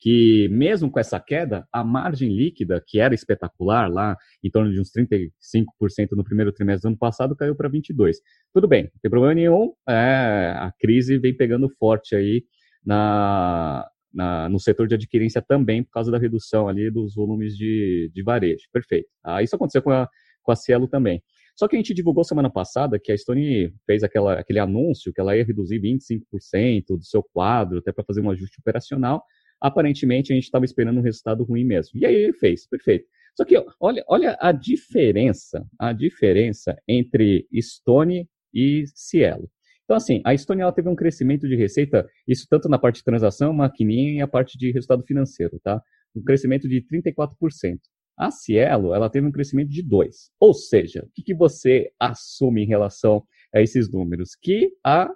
que mesmo com essa queda, a margem líquida, que era espetacular lá, em torno de uns 35% no primeiro trimestre do ano passado, caiu para 22%. Tudo bem, não tem problema nenhum, é, a crise vem pegando forte aí na, na, no setor de adquirência também, por causa da redução ali dos volumes de, de varejo. Perfeito. Ah, isso aconteceu com a, com a Cielo também. Só que a gente divulgou semana passada que a Stone fez aquela, aquele anúncio que ela ia reduzir 25% do seu quadro, até para fazer um ajuste operacional, aparentemente a gente estava esperando um resultado ruim mesmo. E aí ele fez, perfeito. Só que olha, olha a diferença, a diferença entre Stone e Cielo. Então, assim, a Stone ela teve um crescimento de receita, isso tanto na parte de transação, maquininha e a parte de resultado financeiro, tá? Um crescimento de 34%. A Cielo, ela teve um crescimento de 2%. Ou seja, o que, que você assume em relação a esses números? Que a,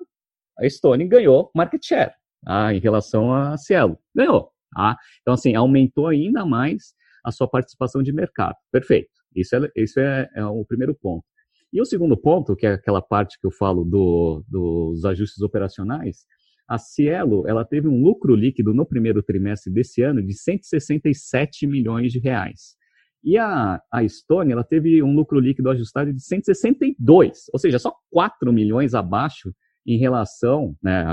a Stone ganhou market share ah, em relação a Cielo. Ganhou. Ah, então, assim, aumentou ainda mais a sua participação de mercado. Perfeito. Isso é, isso é, é o primeiro ponto. E o segundo ponto, que é aquela parte que eu falo do, dos ajustes operacionais, a Cielo ela teve um lucro líquido no primeiro trimestre desse ano de 167 milhões de reais. E a, a Stone ela teve um lucro líquido ajustado de 162, ou seja, só 4 milhões abaixo em relação, né,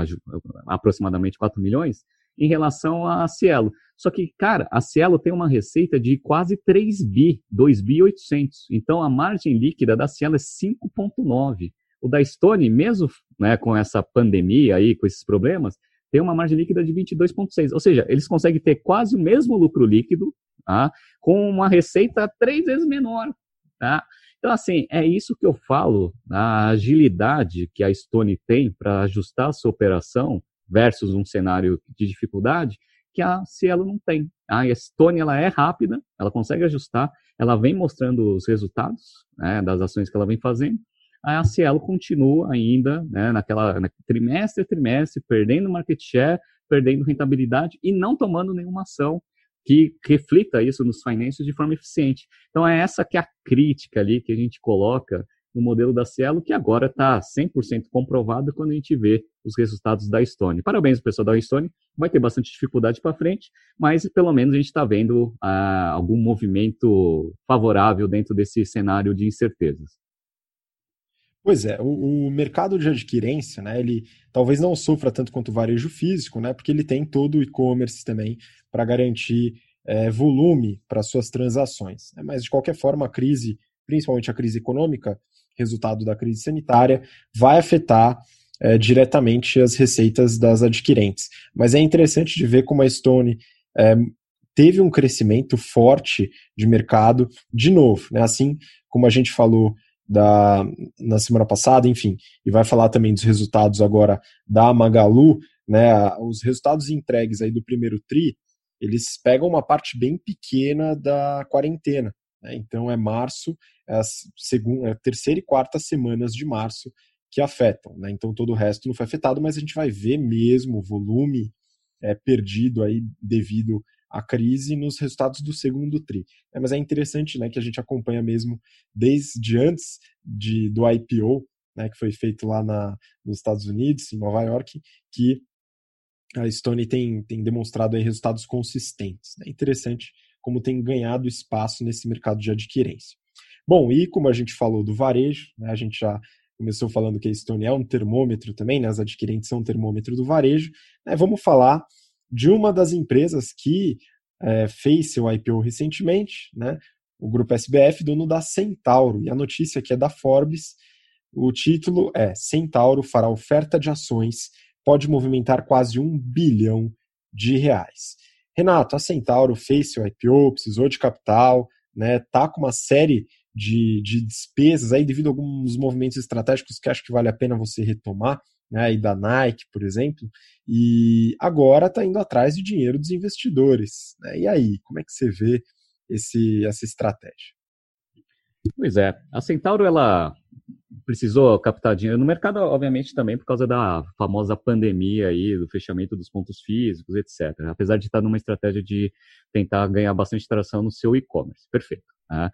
aproximadamente 4 milhões, em relação à Cielo. Só que, cara, a Cielo tem uma receita de quase 3 bi, 2 bi 800. Então, a margem líquida da Cielo é 5,9. O da Stone, mesmo né, com essa pandemia aí, com esses problemas, tem uma margem líquida de 22,6. Ou seja, eles conseguem ter quase o mesmo lucro líquido, tá? com uma receita três vezes menor. Tá? Então, assim, é isso que eu falo, a agilidade que a Stone tem para ajustar a sua operação versus um cenário de dificuldade, que a Cielo não tem. A Stone ela é rápida, ela consegue ajustar, ela vem mostrando os resultados né, das ações que ela vem fazendo. A Cielo continua ainda né, naquela na, trimestre a trimestre, perdendo market share, perdendo rentabilidade e não tomando nenhuma ação que reflita isso nos financials de forma eficiente. Então é essa que é a crítica ali que a gente coloca no modelo da Cielo, que agora está 100% comprovado quando a gente vê os resultados da Stone. Parabéns, pessoal da Stone. Vai ter bastante dificuldade para frente, mas pelo menos a gente está vendo ah, algum movimento favorável dentro desse cenário de incertezas. Pois é, o, o, mercado de adquirência, né, ele talvez não sofra tanto quanto o varejo físico, né, porque ele tem todo o e-commerce também para garantir é, volume para suas transações. Né? Mas, de qualquer forma, a crise, principalmente a crise econômica, resultado da crise sanitária, vai afetar é, diretamente as receitas das adquirentes. Mas é interessante de ver como a Stone é, teve um crescimento forte de mercado de novo, né? assim como a gente falou da, na semana passada, enfim, e vai falar também dos resultados agora da Magalu, né? Os resultados entregues aí do primeiro tri, eles pegam uma parte bem pequena da quarentena. Né? Então é março, é a, segunda, é a terceira e quarta semanas de março que afetam. Né? Então todo o resto não foi afetado, mas a gente vai ver mesmo o volume é, perdido aí devido à crise nos resultados do segundo TRI. É, mas é interessante né, que a gente acompanha mesmo desde antes de, do IPO, né, que foi feito lá na, nos Estados Unidos, em Nova York, que a Stone tem, tem demonstrado resultados consistentes. É interessante como tem ganhado espaço nesse mercado de adquirência. Bom, e como a gente falou do varejo, né, a gente já começou falando que a Stone é um termômetro também, né, as adquirentes são um termômetro do varejo, né, vamos falar de uma das empresas que é, fez seu IPO recentemente, né, o grupo SBF, dono da Centauro, e a notícia que é da Forbes, o título é Centauro fará oferta de ações pode movimentar quase um bilhão de reais. Renato, a Centauro fez seu IPO, precisou de capital, né, tá com uma série de, de despesas aí devido a alguns movimentos estratégicos que acho que vale a pena você retomar, né, aí da Nike, por exemplo, e agora está indo atrás de dinheiro dos investidores. Né? E aí, como é que você vê esse, essa estratégia? Pois é, a Centauro ela precisou captar dinheiro no mercado, obviamente também por causa da famosa pandemia aí, do fechamento dos pontos físicos, etc. Apesar de estar numa estratégia de tentar ganhar bastante tração no seu e-commerce. Perfeito. Né?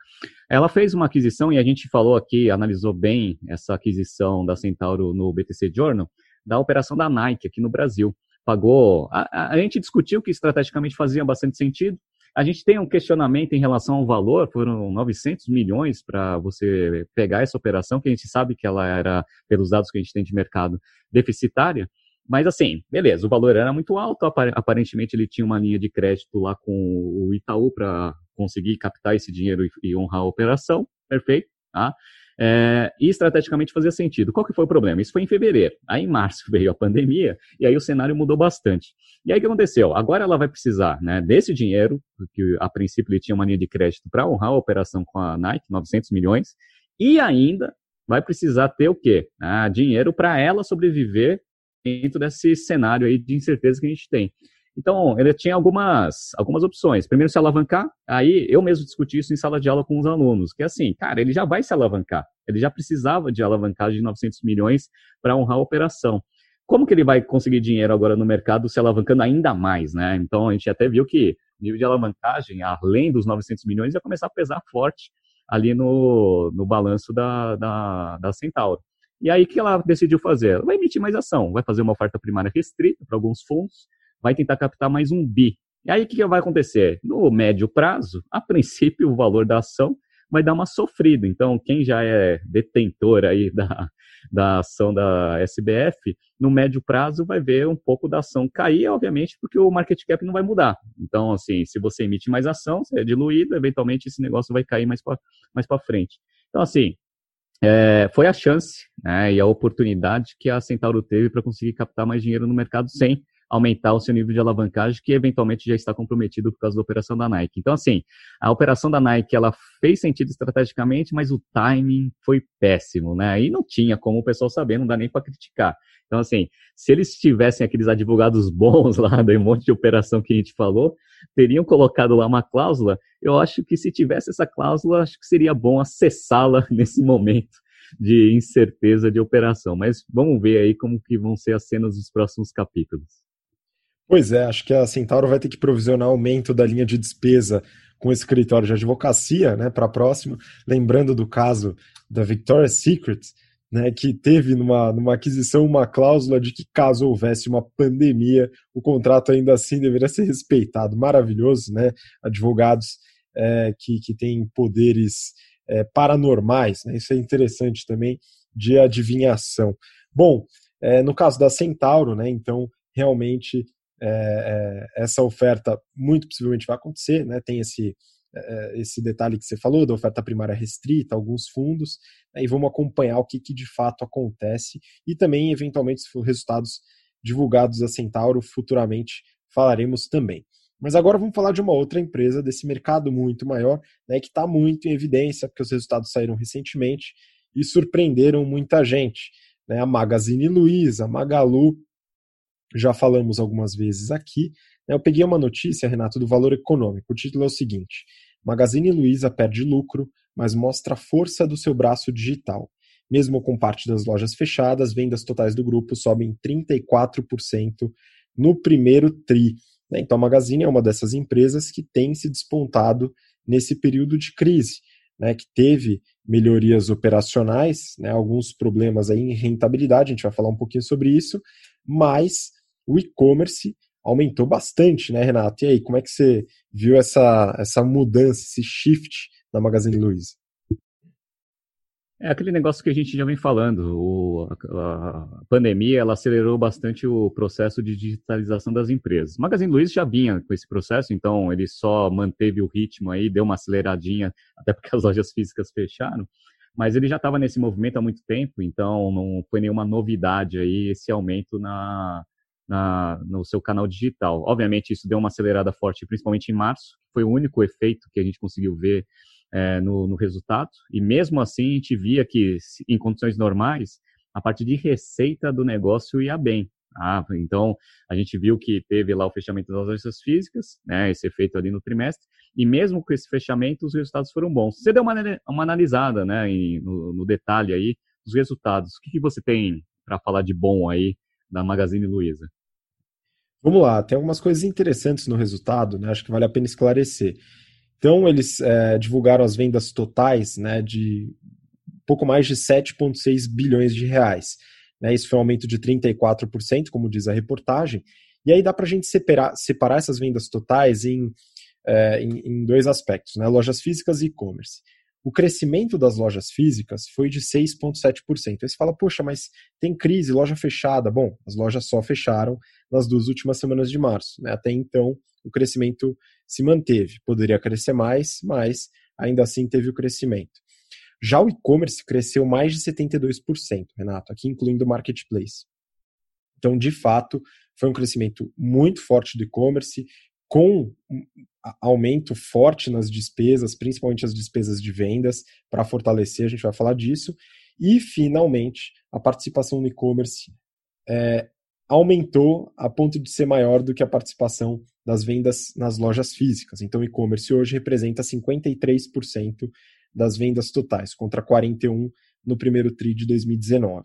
Ela fez uma aquisição e a gente falou aqui, analisou bem essa aquisição da Centauro no BTC Journal, da operação da Nike aqui no Brasil. Pagou. A, a gente discutiu que estrategicamente fazia bastante sentido a gente tem um questionamento em relação ao valor, foram 900 milhões para você pegar essa operação, que a gente sabe que ela era, pelos dados que a gente tem de mercado, deficitária. Mas assim, beleza, o valor era muito alto, aparentemente ele tinha uma linha de crédito lá com o Itaú para conseguir captar esse dinheiro e honrar a operação, perfeito, tá? É, e estrategicamente fazia sentido. Qual que foi o problema? Isso foi em fevereiro. Aí em março veio a pandemia e aí o cenário mudou bastante. E aí o que aconteceu? Agora ela vai precisar né, desse dinheiro, que a princípio ele tinha uma linha de crédito para honrar a operação com a Nike, 900 milhões, e ainda vai precisar ter o quê? Ah, dinheiro para ela sobreviver dentro desse cenário aí de incerteza que a gente tem. Então, ele tinha algumas, algumas opções. Primeiro, se alavancar. Aí, eu mesmo discuti isso em sala de aula com os alunos, que é assim, cara, ele já vai se alavancar. Ele já precisava de alavancagem de 900 milhões para honrar a operação. Como que ele vai conseguir dinheiro agora no mercado se alavancando ainda mais, né? Então, a gente até viu que o nível de alavancagem, além dos 900 milhões, ia começar a pesar forte ali no, no balanço da, da, da Centauro. E aí, o que ela decidiu fazer? Ela vai emitir mais ação, vai fazer uma oferta primária restrita para alguns fundos, vai tentar captar mais um bi. E aí o que vai acontecer? No médio prazo, a princípio, o valor da ação vai dar uma sofrida. Então, quem já é detentor aí da, da ação da SBF, no médio prazo vai ver um pouco da ação cair, obviamente, porque o market cap não vai mudar. Então, assim, se você emite mais ação, você é diluído, eventualmente esse negócio vai cair mais para mais frente. Então, assim, é, foi a chance né, e a oportunidade que a Centauro teve para conseguir captar mais dinheiro no mercado sem aumentar o seu nível de alavancagem, que eventualmente já está comprometido por causa da operação da Nike. Então, assim, a operação da Nike, ela fez sentido estrategicamente, mas o timing foi péssimo, né? E não tinha como o pessoal saber, não dá nem para criticar. Então, assim, se eles tivessem aqueles advogados bons lá do monte de operação que a gente falou, teriam colocado lá uma cláusula. Eu acho que se tivesse essa cláusula, acho que seria bom acessá-la nesse momento de incerteza de operação. Mas vamos ver aí como que vão ser as cenas dos próximos capítulos. Pois é, acho que a Centauro vai ter que provisionar aumento da linha de despesa com o escritório de advocacia né, para a próxima. Lembrando do caso da Victoria's Secret, né, que teve numa, numa aquisição uma cláusula de que caso houvesse uma pandemia, o contrato ainda assim deveria ser respeitado. Maravilhoso, né? Advogados é, que, que têm poderes é, paranormais, né? Isso é interessante também de adivinhação. Bom, é, no caso da Centauro, né? Então realmente é, é, essa oferta muito possivelmente vai acontecer, né? Tem esse é, esse detalhe que você falou da oferta primária restrita, alguns fundos, né? e vamos acompanhar o que, que de fato acontece e também eventualmente se for resultados divulgados da Centauro futuramente falaremos também. Mas agora vamos falar de uma outra empresa desse mercado muito maior, né, que está muito em evidência, porque os resultados saíram recentemente e surpreenderam muita gente. Né, a Magazine Luiza, a Magalu, já falamos algumas vezes aqui. Né? Eu peguei uma notícia, Renato, do valor econômico. O título é o seguinte: Magazine Luiza perde lucro, mas mostra a força do seu braço digital. Mesmo com parte das lojas fechadas, vendas totais do grupo sobem 34% no primeiro TRI. Né? Então, a Magazine é uma dessas empresas que tem se despontado nesse período de crise, né? que teve melhorias operacionais, né? alguns problemas aí em rentabilidade, a gente vai falar um pouquinho sobre isso, mas o e-commerce aumentou bastante, né, Renato? E aí, como é que você viu essa, essa mudança, esse shift na Magazine Luiza? É aquele negócio que a gente já vem falando. O, a, a, pandemia ela acelerou bastante o processo de digitalização das empresas. Magazine Luiza já vinha com esse processo, então ele só manteve o ritmo aí, deu uma aceleradinha, até porque as lojas físicas fecharam. Mas ele já estava nesse movimento há muito tempo, então não foi nenhuma novidade aí esse aumento na, na, no seu canal digital. Obviamente, isso deu uma acelerada forte, principalmente em março, foi o único efeito que a gente conseguiu ver é, no, no, resultado. E mesmo assim, a gente via que, em condições normais, a parte de receita do negócio ia bem. Ah, então, a gente viu que teve lá o fechamento das lojas físicas, né, esse efeito ali no trimestre, e mesmo com esse fechamento, os resultados foram bons. Você deu uma, uma analisada né, em, no, no, detalhe aí dos resultados. O que, que você tem para falar de bom aí da Magazine Luiza? Vamos lá, tem algumas coisas interessantes no resultado, né? Acho que vale a pena esclarecer. Então, eles é, divulgaram as vendas totais né, de pouco mais de 7,6 bilhões de reais. Né? Isso foi um aumento de 34%, como diz a reportagem. E aí dá para a gente separar, separar essas vendas totais em, é, em, em, dois aspectos, né? lojas físicas e e-commerce o crescimento das lojas físicas foi de 6,7%. Aí você fala, poxa, mas tem crise, loja fechada. Bom, as lojas só fecharam nas duas últimas semanas de março. Né? Até então, o crescimento se manteve. Poderia crescer mais, mas ainda assim teve o crescimento. Já o e-commerce cresceu mais de 72%, Renato, aqui incluindo o marketplace. Então, de fato, foi um crescimento muito forte do e-commerce, com aumento forte nas despesas, principalmente as despesas de vendas, para fortalecer, a gente vai falar disso. E, finalmente, a participação no e-commerce é, aumentou a ponto de ser maior do que a participação das vendas nas lojas físicas. Então, o e-commerce hoje representa 53% das vendas totais, contra 41% no primeiro TRI de 2019.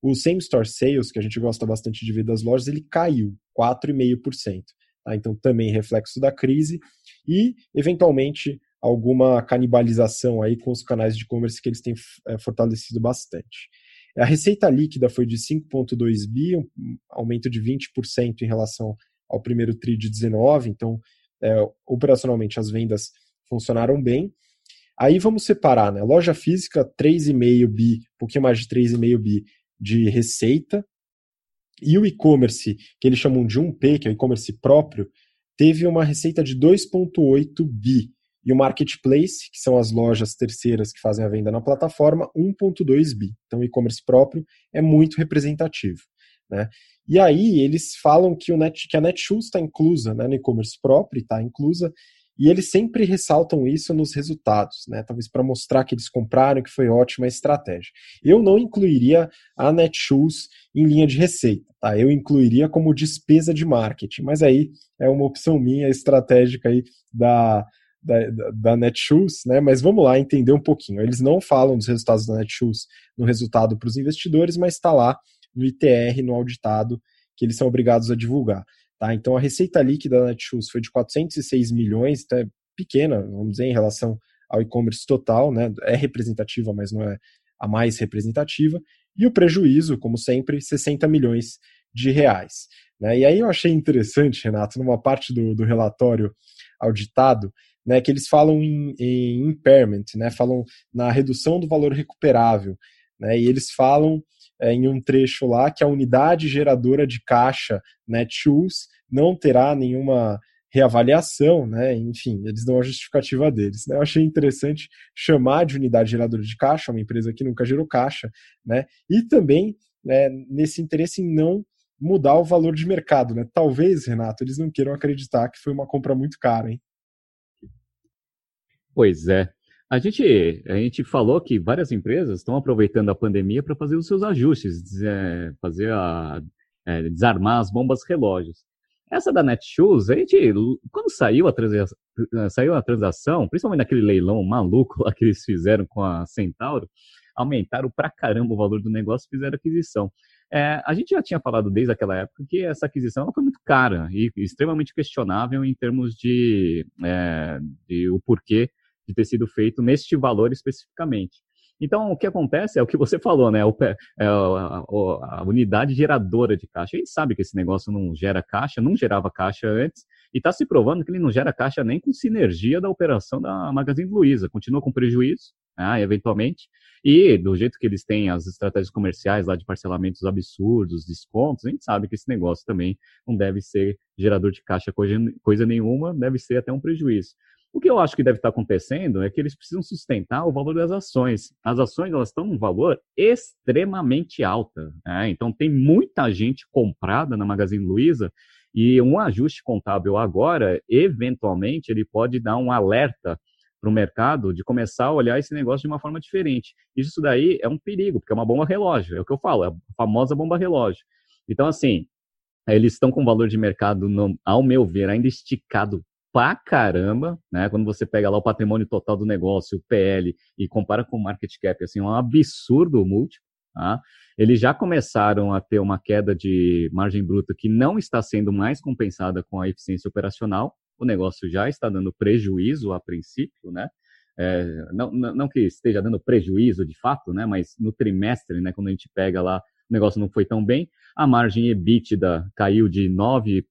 O same store sales, que a gente gosta bastante de ver das lojas, ele caiu 4,5%. Tá? Então, também reflexo da crise e, eventualmente, alguma canibalização aí com os canais de e-commerce que eles têm é, fortalecido bastante. A receita líquida foi de 5,2 bi, um aumento de 20% em relação ao primeiro TRI de 19, então, é, operacionalmente, as vendas funcionaram bem. Aí vamos separar, né? Loja física, 3,5 bi, um pouquinho mais de 3,5 bi de receita. E o e-commerce, que eles chamam de 1P, que é o e-commerce próprio, teve uma receita de 2,8 bi. E o marketplace, que são as lojas terceiras que fazem a venda na plataforma, 1,2 bi. Então, o e-commerce próprio é muito representativo. Né? E aí eles falam que, o Net, que a Netshoes está inclusa né, no e-commerce próprio, está inclusa, e eles sempre ressaltam isso nos resultados, né? Talvez para mostrar que eles compraram, que foi ótima a estratégia. Eu não incluiria a Netshoes em linha de receita, tá? Eu incluiria como despesa de marketing, mas aí é uma opção minha estratégica aí da, da, da Netshoes, né? Mas vamos lá entender um pouquinho. Eles não falam dos resultados da Netshoes no resultado para os investidores, mas está lá no ITR, no auditado, que eles são obrigados a divulgar. Tá? Então a receita líquida da Netshoes foi de 406 milhões, então é pequena, vamos dizer, em relação ao e-commerce total, né? é representativa, mas não é a mais representativa, e o prejuízo, como sempre, 60 milhões de reais. Né? E aí eu achei interessante, Renato, numa parte do, do relatório auditado, né, que eles falam em, em impairment, né, falam na redução do valor recuperável, né, e eles falam é, em um trecho lá que a unidade geradora de caixa Netshoes não terá nenhuma reavaliação, né? Enfim, eles dão a justificativa deles. Né? Eu achei interessante chamar de unidade geradora de caixa, uma empresa que nunca gerou caixa, né? E também né, nesse interesse em não mudar o valor de mercado, né? Talvez, Renato, eles não queiram acreditar que foi uma compra muito cara, hein? Pois é. A gente, a gente falou que várias empresas estão aproveitando a pandemia para fazer os seus ajustes, é, fazer a, é, desarmar as bombas relógios. Essa da Netshoes, a gente, quando saiu a, transação, saiu a transação, principalmente naquele leilão maluco lá que eles fizeram com a Centauro, aumentaram pra caramba o valor do negócio e fizeram aquisição. É, a gente já tinha falado desde aquela época que essa aquisição foi muito cara e extremamente questionável em termos de, é, de o porquê de ter sido feito neste valor especificamente. Então, o que acontece é o que você falou, né? O, é a, a, unidade geradora de caixa. A gente sabe que esse negócio não gera caixa, não gerava caixa antes, e está se provando que ele não gera caixa nem com sinergia da operação da Magazine Luiza. Continua com prejuízo, né, eventualmente, e do jeito que eles têm as estratégias comerciais lá de parcelamentos absurdos, descontos, a gente sabe que esse negócio também não deve ser gerador de caixa coisa, coisa nenhuma, deve ser até um prejuízo. O que eu acho que deve estar acontecendo é que eles precisam sustentar o valor das ações. As ações elas estão num valor extremamente alto. Né? Então tem muita gente comprada na Magazine Luiza e um ajuste contábil agora, eventualmente, ele pode dar um alerta para o mercado de começar a olhar esse negócio de uma forma diferente. Isso daí é um perigo, porque é uma bomba relógio, é o que eu falo, é a famosa bomba relógio. Então, assim, eles estão com valor de mercado, no, ao meu ver, ainda esticado pra caramba, né? Quando você pega lá o patrimônio total do negócio, o PL, e compara com o market cap, assim, é um absurdo o múltiplo, tá? Eles já começaram a ter uma queda de margem bruta que não está sendo mais compensada com a eficiência operacional, o negócio já está dando prejuízo a princípio, né? É, não, não, que esteja dando prejuízo de fato, né? Mas no trimestre, né? Quando a gente pega lá, o negócio não foi tão bem. A margem EBITDA caiu de 9%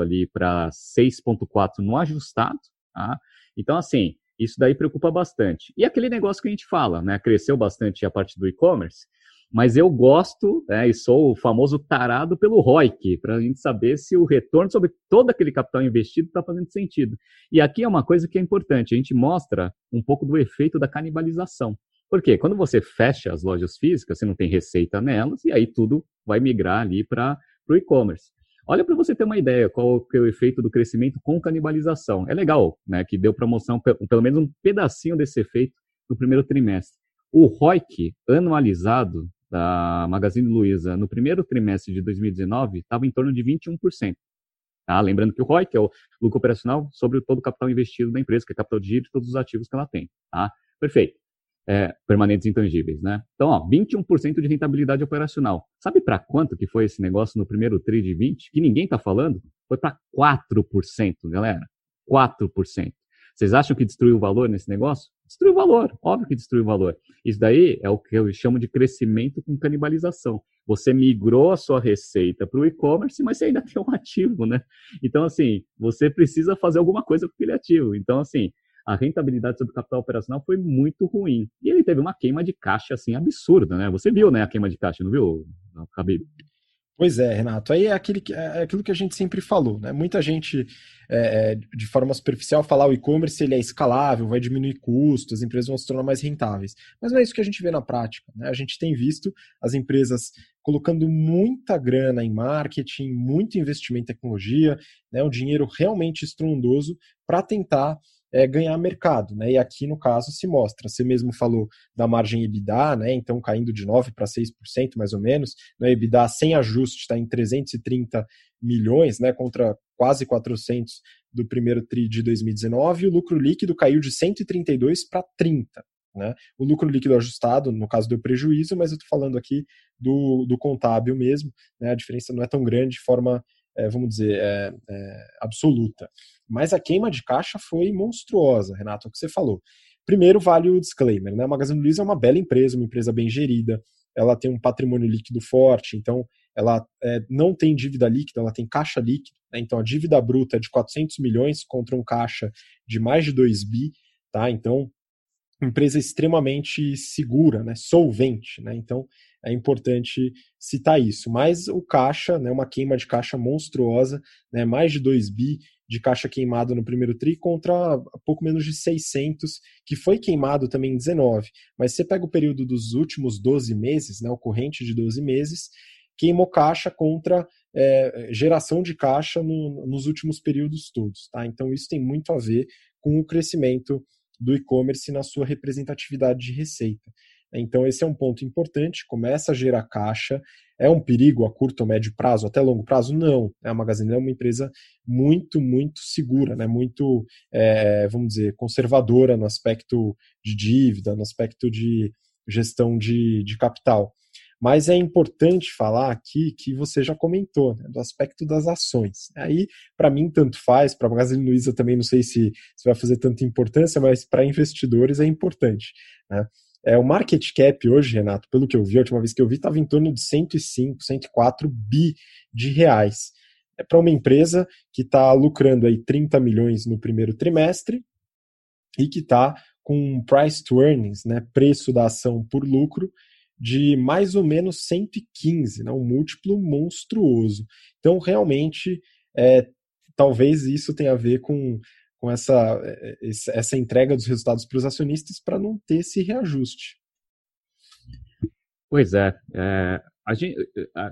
ali para 6,4% no ajustado. Tá? Então, assim, isso daí preocupa bastante. E aquele negócio que a gente fala, né? Cresceu bastante a parte do e-commerce, mas eu gosto, né, e sou o famoso tarado pelo ROIC, para a gente saber se o retorno sobre todo aquele capital investido está fazendo sentido. E aqui é uma coisa que é importante, a gente mostra um pouco do efeito da canibalização. Porque quando você fecha as lojas físicas, você não tem receita nelas, e aí tudo vai migrar ali para o e-commerce. Olha para você ter uma ideia qual é o efeito do crescimento com canibalização. É legal, né, que deu promoção, pelo menos um pedacinho desse efeito no primeiro trimestre. O ROIC anualizado da Magazine Luiza no primeiro trimestre de 2019 estava em torno de 21%. Tá? Lembrando que o ROIC é o lucro operacional sobre todo o capital investido da empresa, que é capital de giro e todos os ativos que ela tem. Tá? Perfeito é, permanentes intangíveis, né? Então, ó, 21% de rentabilidade operacional. Sabe para quanto que foi esse negócio no primeiro TRI de 20? Que ninguém está falando? Foi para 4%, galera. 4%. Vocês acham que destruiu o valor nesse negócio? Destruiu o valor, óbvio que destruiu o valor. Isso daí é o que eu chamo de crescimento com canibalização. Você migrou a sua receita para o e-commerce, mas você ainda tem um ativo, né? Então, assim, você precisa fazer alguma coisa com aquele ativo. Então, assim, a rentabilidade sobre o capital operacional foi muito ruim. E ele teve uma queima de caixa assim absurda, né? Você viu, né, a queima de caixa, não viu, Habib? Pois é, Renato. Aí é, aquele, é aquilo que a gente sempre falou, né? Muita gente, é, é, de forma superficial, fala o e-commerce ele é escalável, vai diminuir custos, as empresas vão se tornar mais rentáveis. Mas não é isso que a gente vê na prática. Né? A gente tem visto as empresas colocando muita grana em marketing, muito investimento em tecnologia, né? um dinheiro realmente estrondoso para tentar é, ganhar mercado, né? E aqui no caso se mostra. Você mesmo falou da margem EBITDA, né? Então caindo de 9 para 6% mais ou menos. Né? EBITDA sem ajuste está em 330 milhões, né? Contra quase 400 do primeiro tri de 2019. E o lucro líquido caiu de 132 para 30. Né? O lucro líquido ajustado, no caso, deu prejuízo, mas eu estou falando aqui do, do contábil mesmo. Né? A diferença não é tão grande de forma é, vamos dizer, é, é, absoluta. Mas a queima de caixa foi monstruosa, Renato, é o que você falou. Primeiro, vale o disclaimer, né? A Magazine Luiza é uma bela empresa, uma empresa bem gerida, ela tem um patrimônio líquido forte, então ela é, não tem dívida líquida, ela tem caixa líquido, né? então a dívida bruta é de 400 milhões contra um caixa de mais de 2 bi, tá? Então, empresa extremamente segura, né? solvente, né? Então, é importante citar isso. Mas o caixa, né, uma queima de caixa monstruosa, né, mais de 2 bi de caixa queimado no primeiro TRI contra pouco menos de 600, que foi queimado também em 19. Mas você pega o período dos últimos 12 meses, né, o corrente de 12 meses, queimou caixa contra é, geração de caixa no, nos últimos períodos todos. Tá? Então isso tem muito a ver com o crescimento do e-commerce na sua representatividade de receita. Então, esse é um ponto importante. Começa a gerar caixa. É um perigo a curto médio prazo, até longo prazo? Não. A Magazine é uma empresa muito, muito segura, né? muito, é, vamos dizer, conservadora no aspecto de dívida, no aspecto de gestão de, de capital. Mas é importante falar aqui que você já comentou, né, do aspecto das ações. Aí, para mim, tanto faz, para a Magazine Luiza também não sei se, se vai fazer tanta importância, mas para investidores é importante. Né? É, o market cap hoje, Renato, pelo que eu vi, a última vez que eu vi, estava em torno de 105, 104 bi de reais. É para uma empresa que está lucrando aí 30 milhões no primeiro trimestre e que está com price to earnings, né, preço da ação por lucro, de mais ou menos 115, né, um múltiplo monstruoso. Então, realmente, é, talvez isso tenha a ver com com essa, é, é, essa entrega dos resultados para os acionistas para não ter esse reajuste. Pois é, é, gente,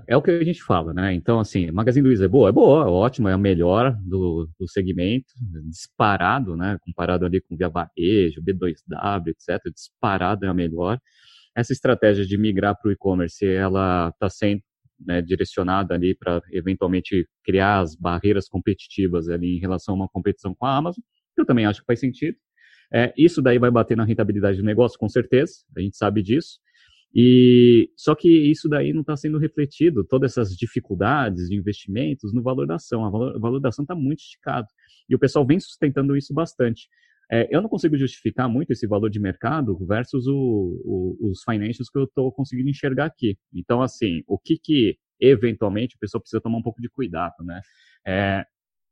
é, o que a gente fala, né? Então, assim, Magazine Luiza é boa? É boa, é ótima, é a melhor do, do segmento, disparado, né? Comparado ali com Via Varejo, B2W, etc., disparado é a melhor. Essa estratégia de migrar para o e-commerce, ela está sendo né, direcionada ali para eventualmente criar as barreiras competitivas ali em relação a uma competição com a Amazon, que eu também acho que faz sentido. É, isso daí vai bater na rentabilidade do negócio, com certeza, a gente sabe disso. E só que isso daí não está sendo refletido, todas essas dificuldades de investimentos no valor da ação. A valor, o valor da ação está muito esticado. E o pessoal vem sustentando isso bastante. É, eu não consigo justificar muito esse valor de mercado versus o, o, os financials que eu estou conseguindo enxergar aqui. Então, assim, o que que eventualmente o pessoal precisa tomar um pouco de cuidado, né? É,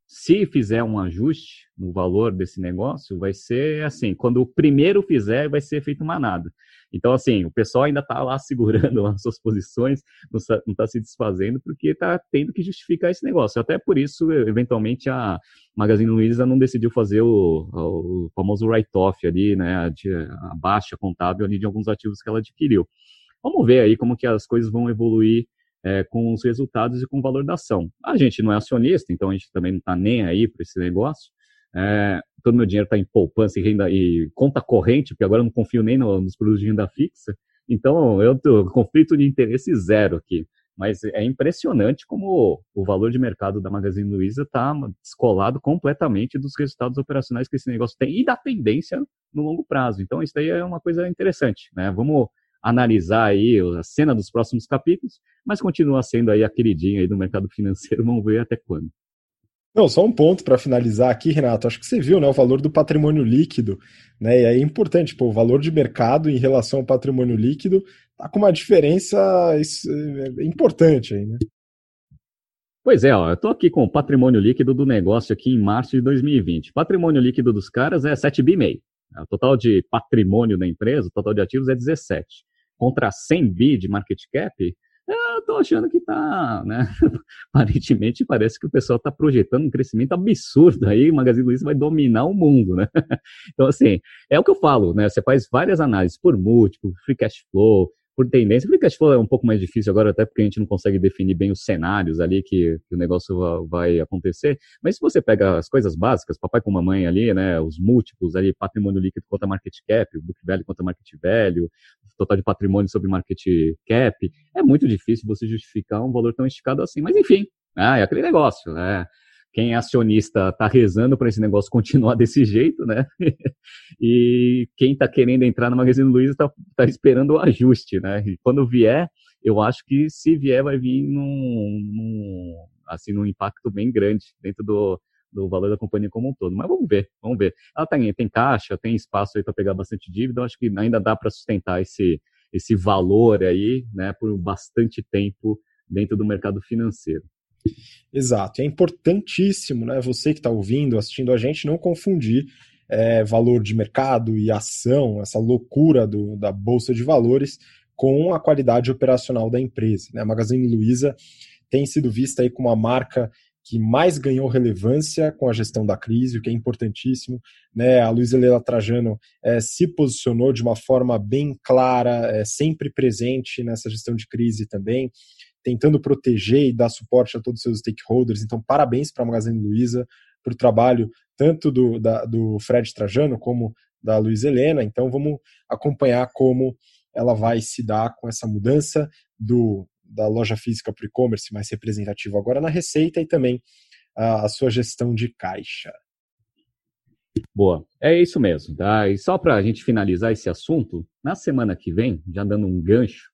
se fizer um ajuste no valor desse negócio, vai ser assim, quando o primeiro fizer, vai ser feito uma nada. Então, assim, o pessoal ainda está lá segurando as suas posições, não está se desfazendo, porque está tendo que justificar esse negócio. Até por isso, eventualmente, a Magazine Luiza não decidiu fazer o, o famoso write-off ali, né, a, a baixa contábil ali de alguns ativos que ela adquiriu. Vamos ver aí como que as coisas vão evoluir é, com os resultados e com o valor da ação. A gente não é acionista, então a gente também não está nem aí para esse negócio. É, todo meu dinheiro está em poupança e renda e conta corrente, porque agora eu não confio nem no, nos produtos de renda fixa. Então eu tenho conflito de interesse zero aqui. Mas é impressionante como o valor de mercado da Magazine Luiza está descolado completamente dos resultados operacionais que esse negócio tem e da tendência no longo prazo. Então, isso daí é uma coisa interessante. Né? Vamos analisar aí a cena dos próximos capítulos, mas continua sendo aí a queridinha aí do mercado financeiro, vamos ver até quando. Não, só um ponto para finalizar aqui, Renato. Acho que você viu, né, o valor do patrimônio líquido, né? E é importante, pô, o valor de mercado em relação ao patrimônio líquido tá com uma diferença é, importante aí, né? Pois é, ó, eu estou aqui com o patrimônio líquido do negócio aqui em março de 2020. Patrimônio líquido dos caras é 7 bi. O total de patrimônio da empresa, o total de ativos é 17. Contra 100 bi de market cap, eu tô achando que tá, né? Aparentemente parece que o pessoal tá projetando um crescimento absurdo aí, o Magazine Luiza vai dominar o mundo, né? Então, assim, é o que eu falo, né? Você faz várias análises por múltiplo, free cash flow, por tendência. Free cash flow é um pouco mais difícil agora, até porque a gente não consegue definir bem os cenários ali que, que o negócio vai acontecer. Mas se você pega as coisas básicas, papai com mamãe ali, né, os múltiplos ali, patrimônio líquido contra market cap, book value contra market value, total de patrimônio sobre market cap, é muito difícil você justificar um valor tão esticado assim. Mas enfim, é aquele negócio, né? Quem é acionista está rezando para esse negócio continuar desse jeito, né? e quem está querendo entrar no Magazine Luiza está tá esperando o ajuste, né? E quando vier, eu acho que se vier, vai vir num, num assim, num impacto bem grande dentro do, do valor da companhia como um todo. Mas vamos ver, vamos ver. Ela tem, tem caixa, tem espaço aí para pegar bastante dívida, eu acho que ainda dá para sustentar esse, esse valor aí, né, por bastante tempo dentro do mercado financeiro. Exato. É importantíssimo, né? Você que está ouvindo, assistindo a gente, não confundir é, valor de mercado e ação, essa loucura do, da Bolsa de Valores, com a qualidade operacional da empresa. Né? A Magazine Luiza tem sido vista aí como a marca que mais ganhou relevância com a gestão da crise, o que é importantíssimo. Né? A Luiza Helena Trajano é, se posicionou de uma forma bem clara, é, sempre presente nessa gestão de crise também tentando proteger e dar suporte a todos os seus stakeholders. Então, parabéns para a Magazine Luiza por trabalho tanto do, da, do Fred Trajano como da Luiza Helena. Então, vamos acompanhar como ela vai se dar com essa mudança do, da loja física para o e-commerce mais representativo agora na receita e também a, a sua gestão de caixa. Boa, é isso mesmo. Tá? E só para a gente finalizar esse assunto, na semana que vem, já dando um gancho,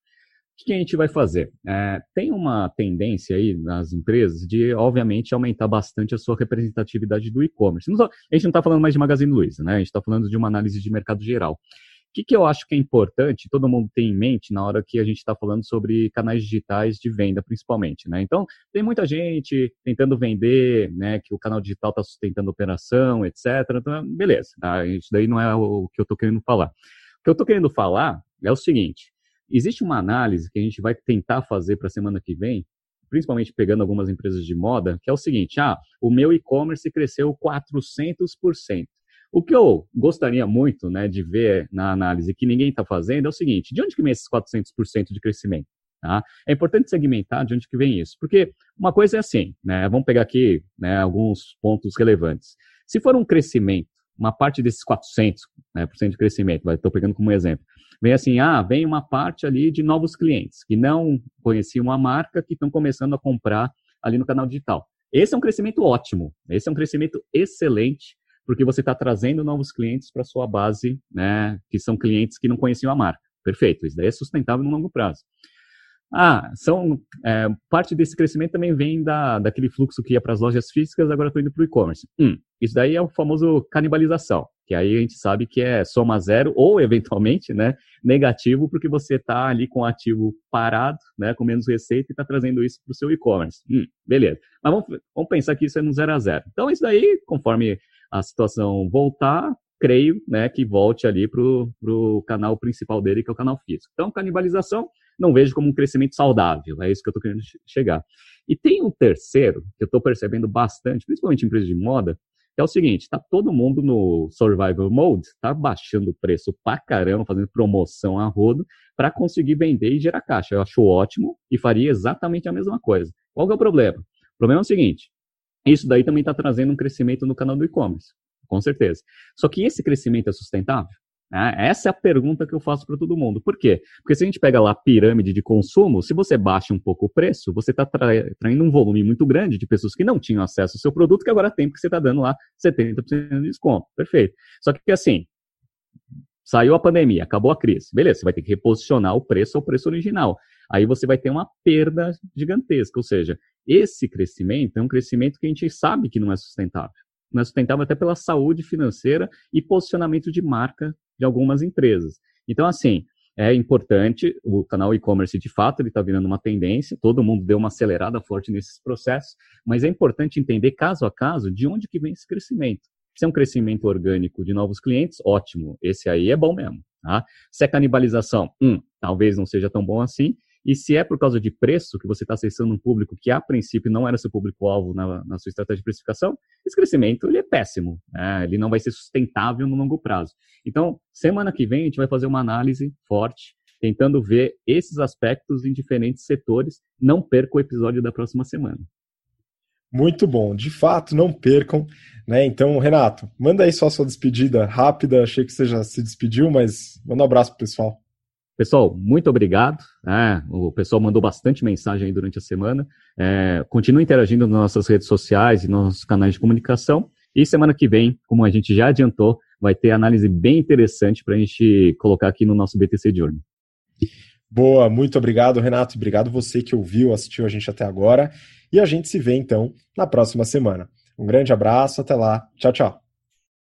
o que a gente vai fazer? É, tem uma tendência aí nas empresas de, obviamente, aumentar bastante a sua representatividade do e-commerce. A gente não está falando mais de Magazine Luiza, né? A gente está falando de uma análise de mercado geral. O que, que eu acho que é importante, todo mundo tem em mente na hora que a gente está falando sobre canais digitais de venda, principalmente, né? Então, tem muita gente tentando vender, né, que o canal digital está sustentando operação, etc. Então, beleza, tá? isso daí não é o que eu estou querendo falar. O que eu estou querendo falar é o seguinte, Existe uma análise que a gente vai tentar fazer para a semana que vem, principalmente pegando algumas empresas de moda, que é o seguinte: ah, o meu e-commerce cresceu 400%. O que eu gostaria muito né, de ver na análise que ninguém está fazendo é o seguinte: de onde que vem esses 400% de crescimento? Tá? É importante segmentar de onde que vem isso, porque uma coisa é assim, né, vamos pegar aqui né, alguns pontos relevantes. Se for um crescimento, uma parte desses 400% né, por cento de crescimento, estou pegando como exemplo, vem assim, ah, vem uma parte ali de novos clientes que não conheciam a marca, que estão começando a comprar ali no canal digital. Esse é um crescimento ótimo, esse é um crescimento excelente, porque você está trazendo novos clientes para sua base, né, que são clientes que não conheciam a marca. Perfeito, isso daí é sustentável no longo prazo. Ah, são é, parte desse crescimento também vem da, daquele fluxo que ia para as lojas físicas, agora estou indo para o e-commerce. Hum, isso daí é o famoso canibalização, que aí a gente sabe que é soma zero ou eventualmente, né, negativo, porque você está ali com o ativo parado, né, com menos receita e está trazendo isso para o seu e-commerce. Hum, beleza. Mas vamos, vamos pensar que isso é no zero a zero. Então isso daí, conforme a situação voltar, creio, né, que volte ali para o canal principal dele, que é o canal físico. Então, canibalização não vejo como um crescimento saudável. É isso que eu estou querendo chegar. E tem um terceiro, que eu estou percebendo bastante, principalmente em empresas de moda, que é o seguinte, está todo mundo no survival mode, está baixando o preço pra caramba, fazendo promoção a rodo, para conseguir vender e gerar caixa. Eu acho ótimo e faria exatamente a mesma coisa. Qual é o problema? O problema é o seguinte, isso daí também está trazendo um crescimento no canal do e-commerce, com certeza. Só que esse crescimento é sustentável? Né? Essa é a pergunta que eu faço para todo mundo. Por quê? Porque se a gente pega lá a pirâmide de consumo, se você baixa um pouco o preço, você está traindo um volume muito grande de pessoas que não tinham acesso ao seu produto, que agora tem, porque você está dando lá 70% de desconto. Perfeito. Só que assim, saiu a pandemia, acabou a crise. Beleza, você vai ter que reposicionar o preço ao preço original. Aí você vai ter uma perda gigantesca. Ou seja, esse crescimento é um crescimento que a gente sabe que não é sustentável. Não é sustentável até pela saúde financeira e posicionamento de marca de algumas empresas. Então, assim, é importante, o canal e-commerce de fato ele está virando uma tendência, todo mundo deu uma acelerada forte nesses processos, mas é importante entender caso a caso de onde que vem esse crescimento. Se é um crescimento orgânico de novos clientes, ótimo, esse aí é bom mesmo. Tá? Se é canibalização, hum, talvez não seja tão bom assim. E se é por causa de preço, que você está acessando um público que a princípio não era seu público-alvo na, na, sua estratégia de precificação, esse crescimento ele é péssimo. Né? Ele não vai ser sustentável no longo prazo. Então, semana que vem a gente vai fazer uma análise forte, tentando ver esses aspectos em diferentes setores. Não perca o episódio da próxima semana. Muito bom, de fato, não percam. Né? Então, Renato, manda aí só a sua despedida rápida. Achei que você já se despediu, mas manda um abraço pro pessoal. Pessoal, muito obrigado. É, o pessoal mandou bastante mensagem aí durante a semana. É, continue interagindo nas nossas redes sociais e nos nossos canais de comunicação. E semana que vem, como a gente já adiantou, vai ter análise bem interessante para a gente colocar aqui no nosso BTC Journey. Boa, muito obrigado, Renato. Obrigado você que ouviu, assistiu a gente até agora. E a gente se vê então na próxima semana. Um grande abraço, até lá. Tchau, tchau.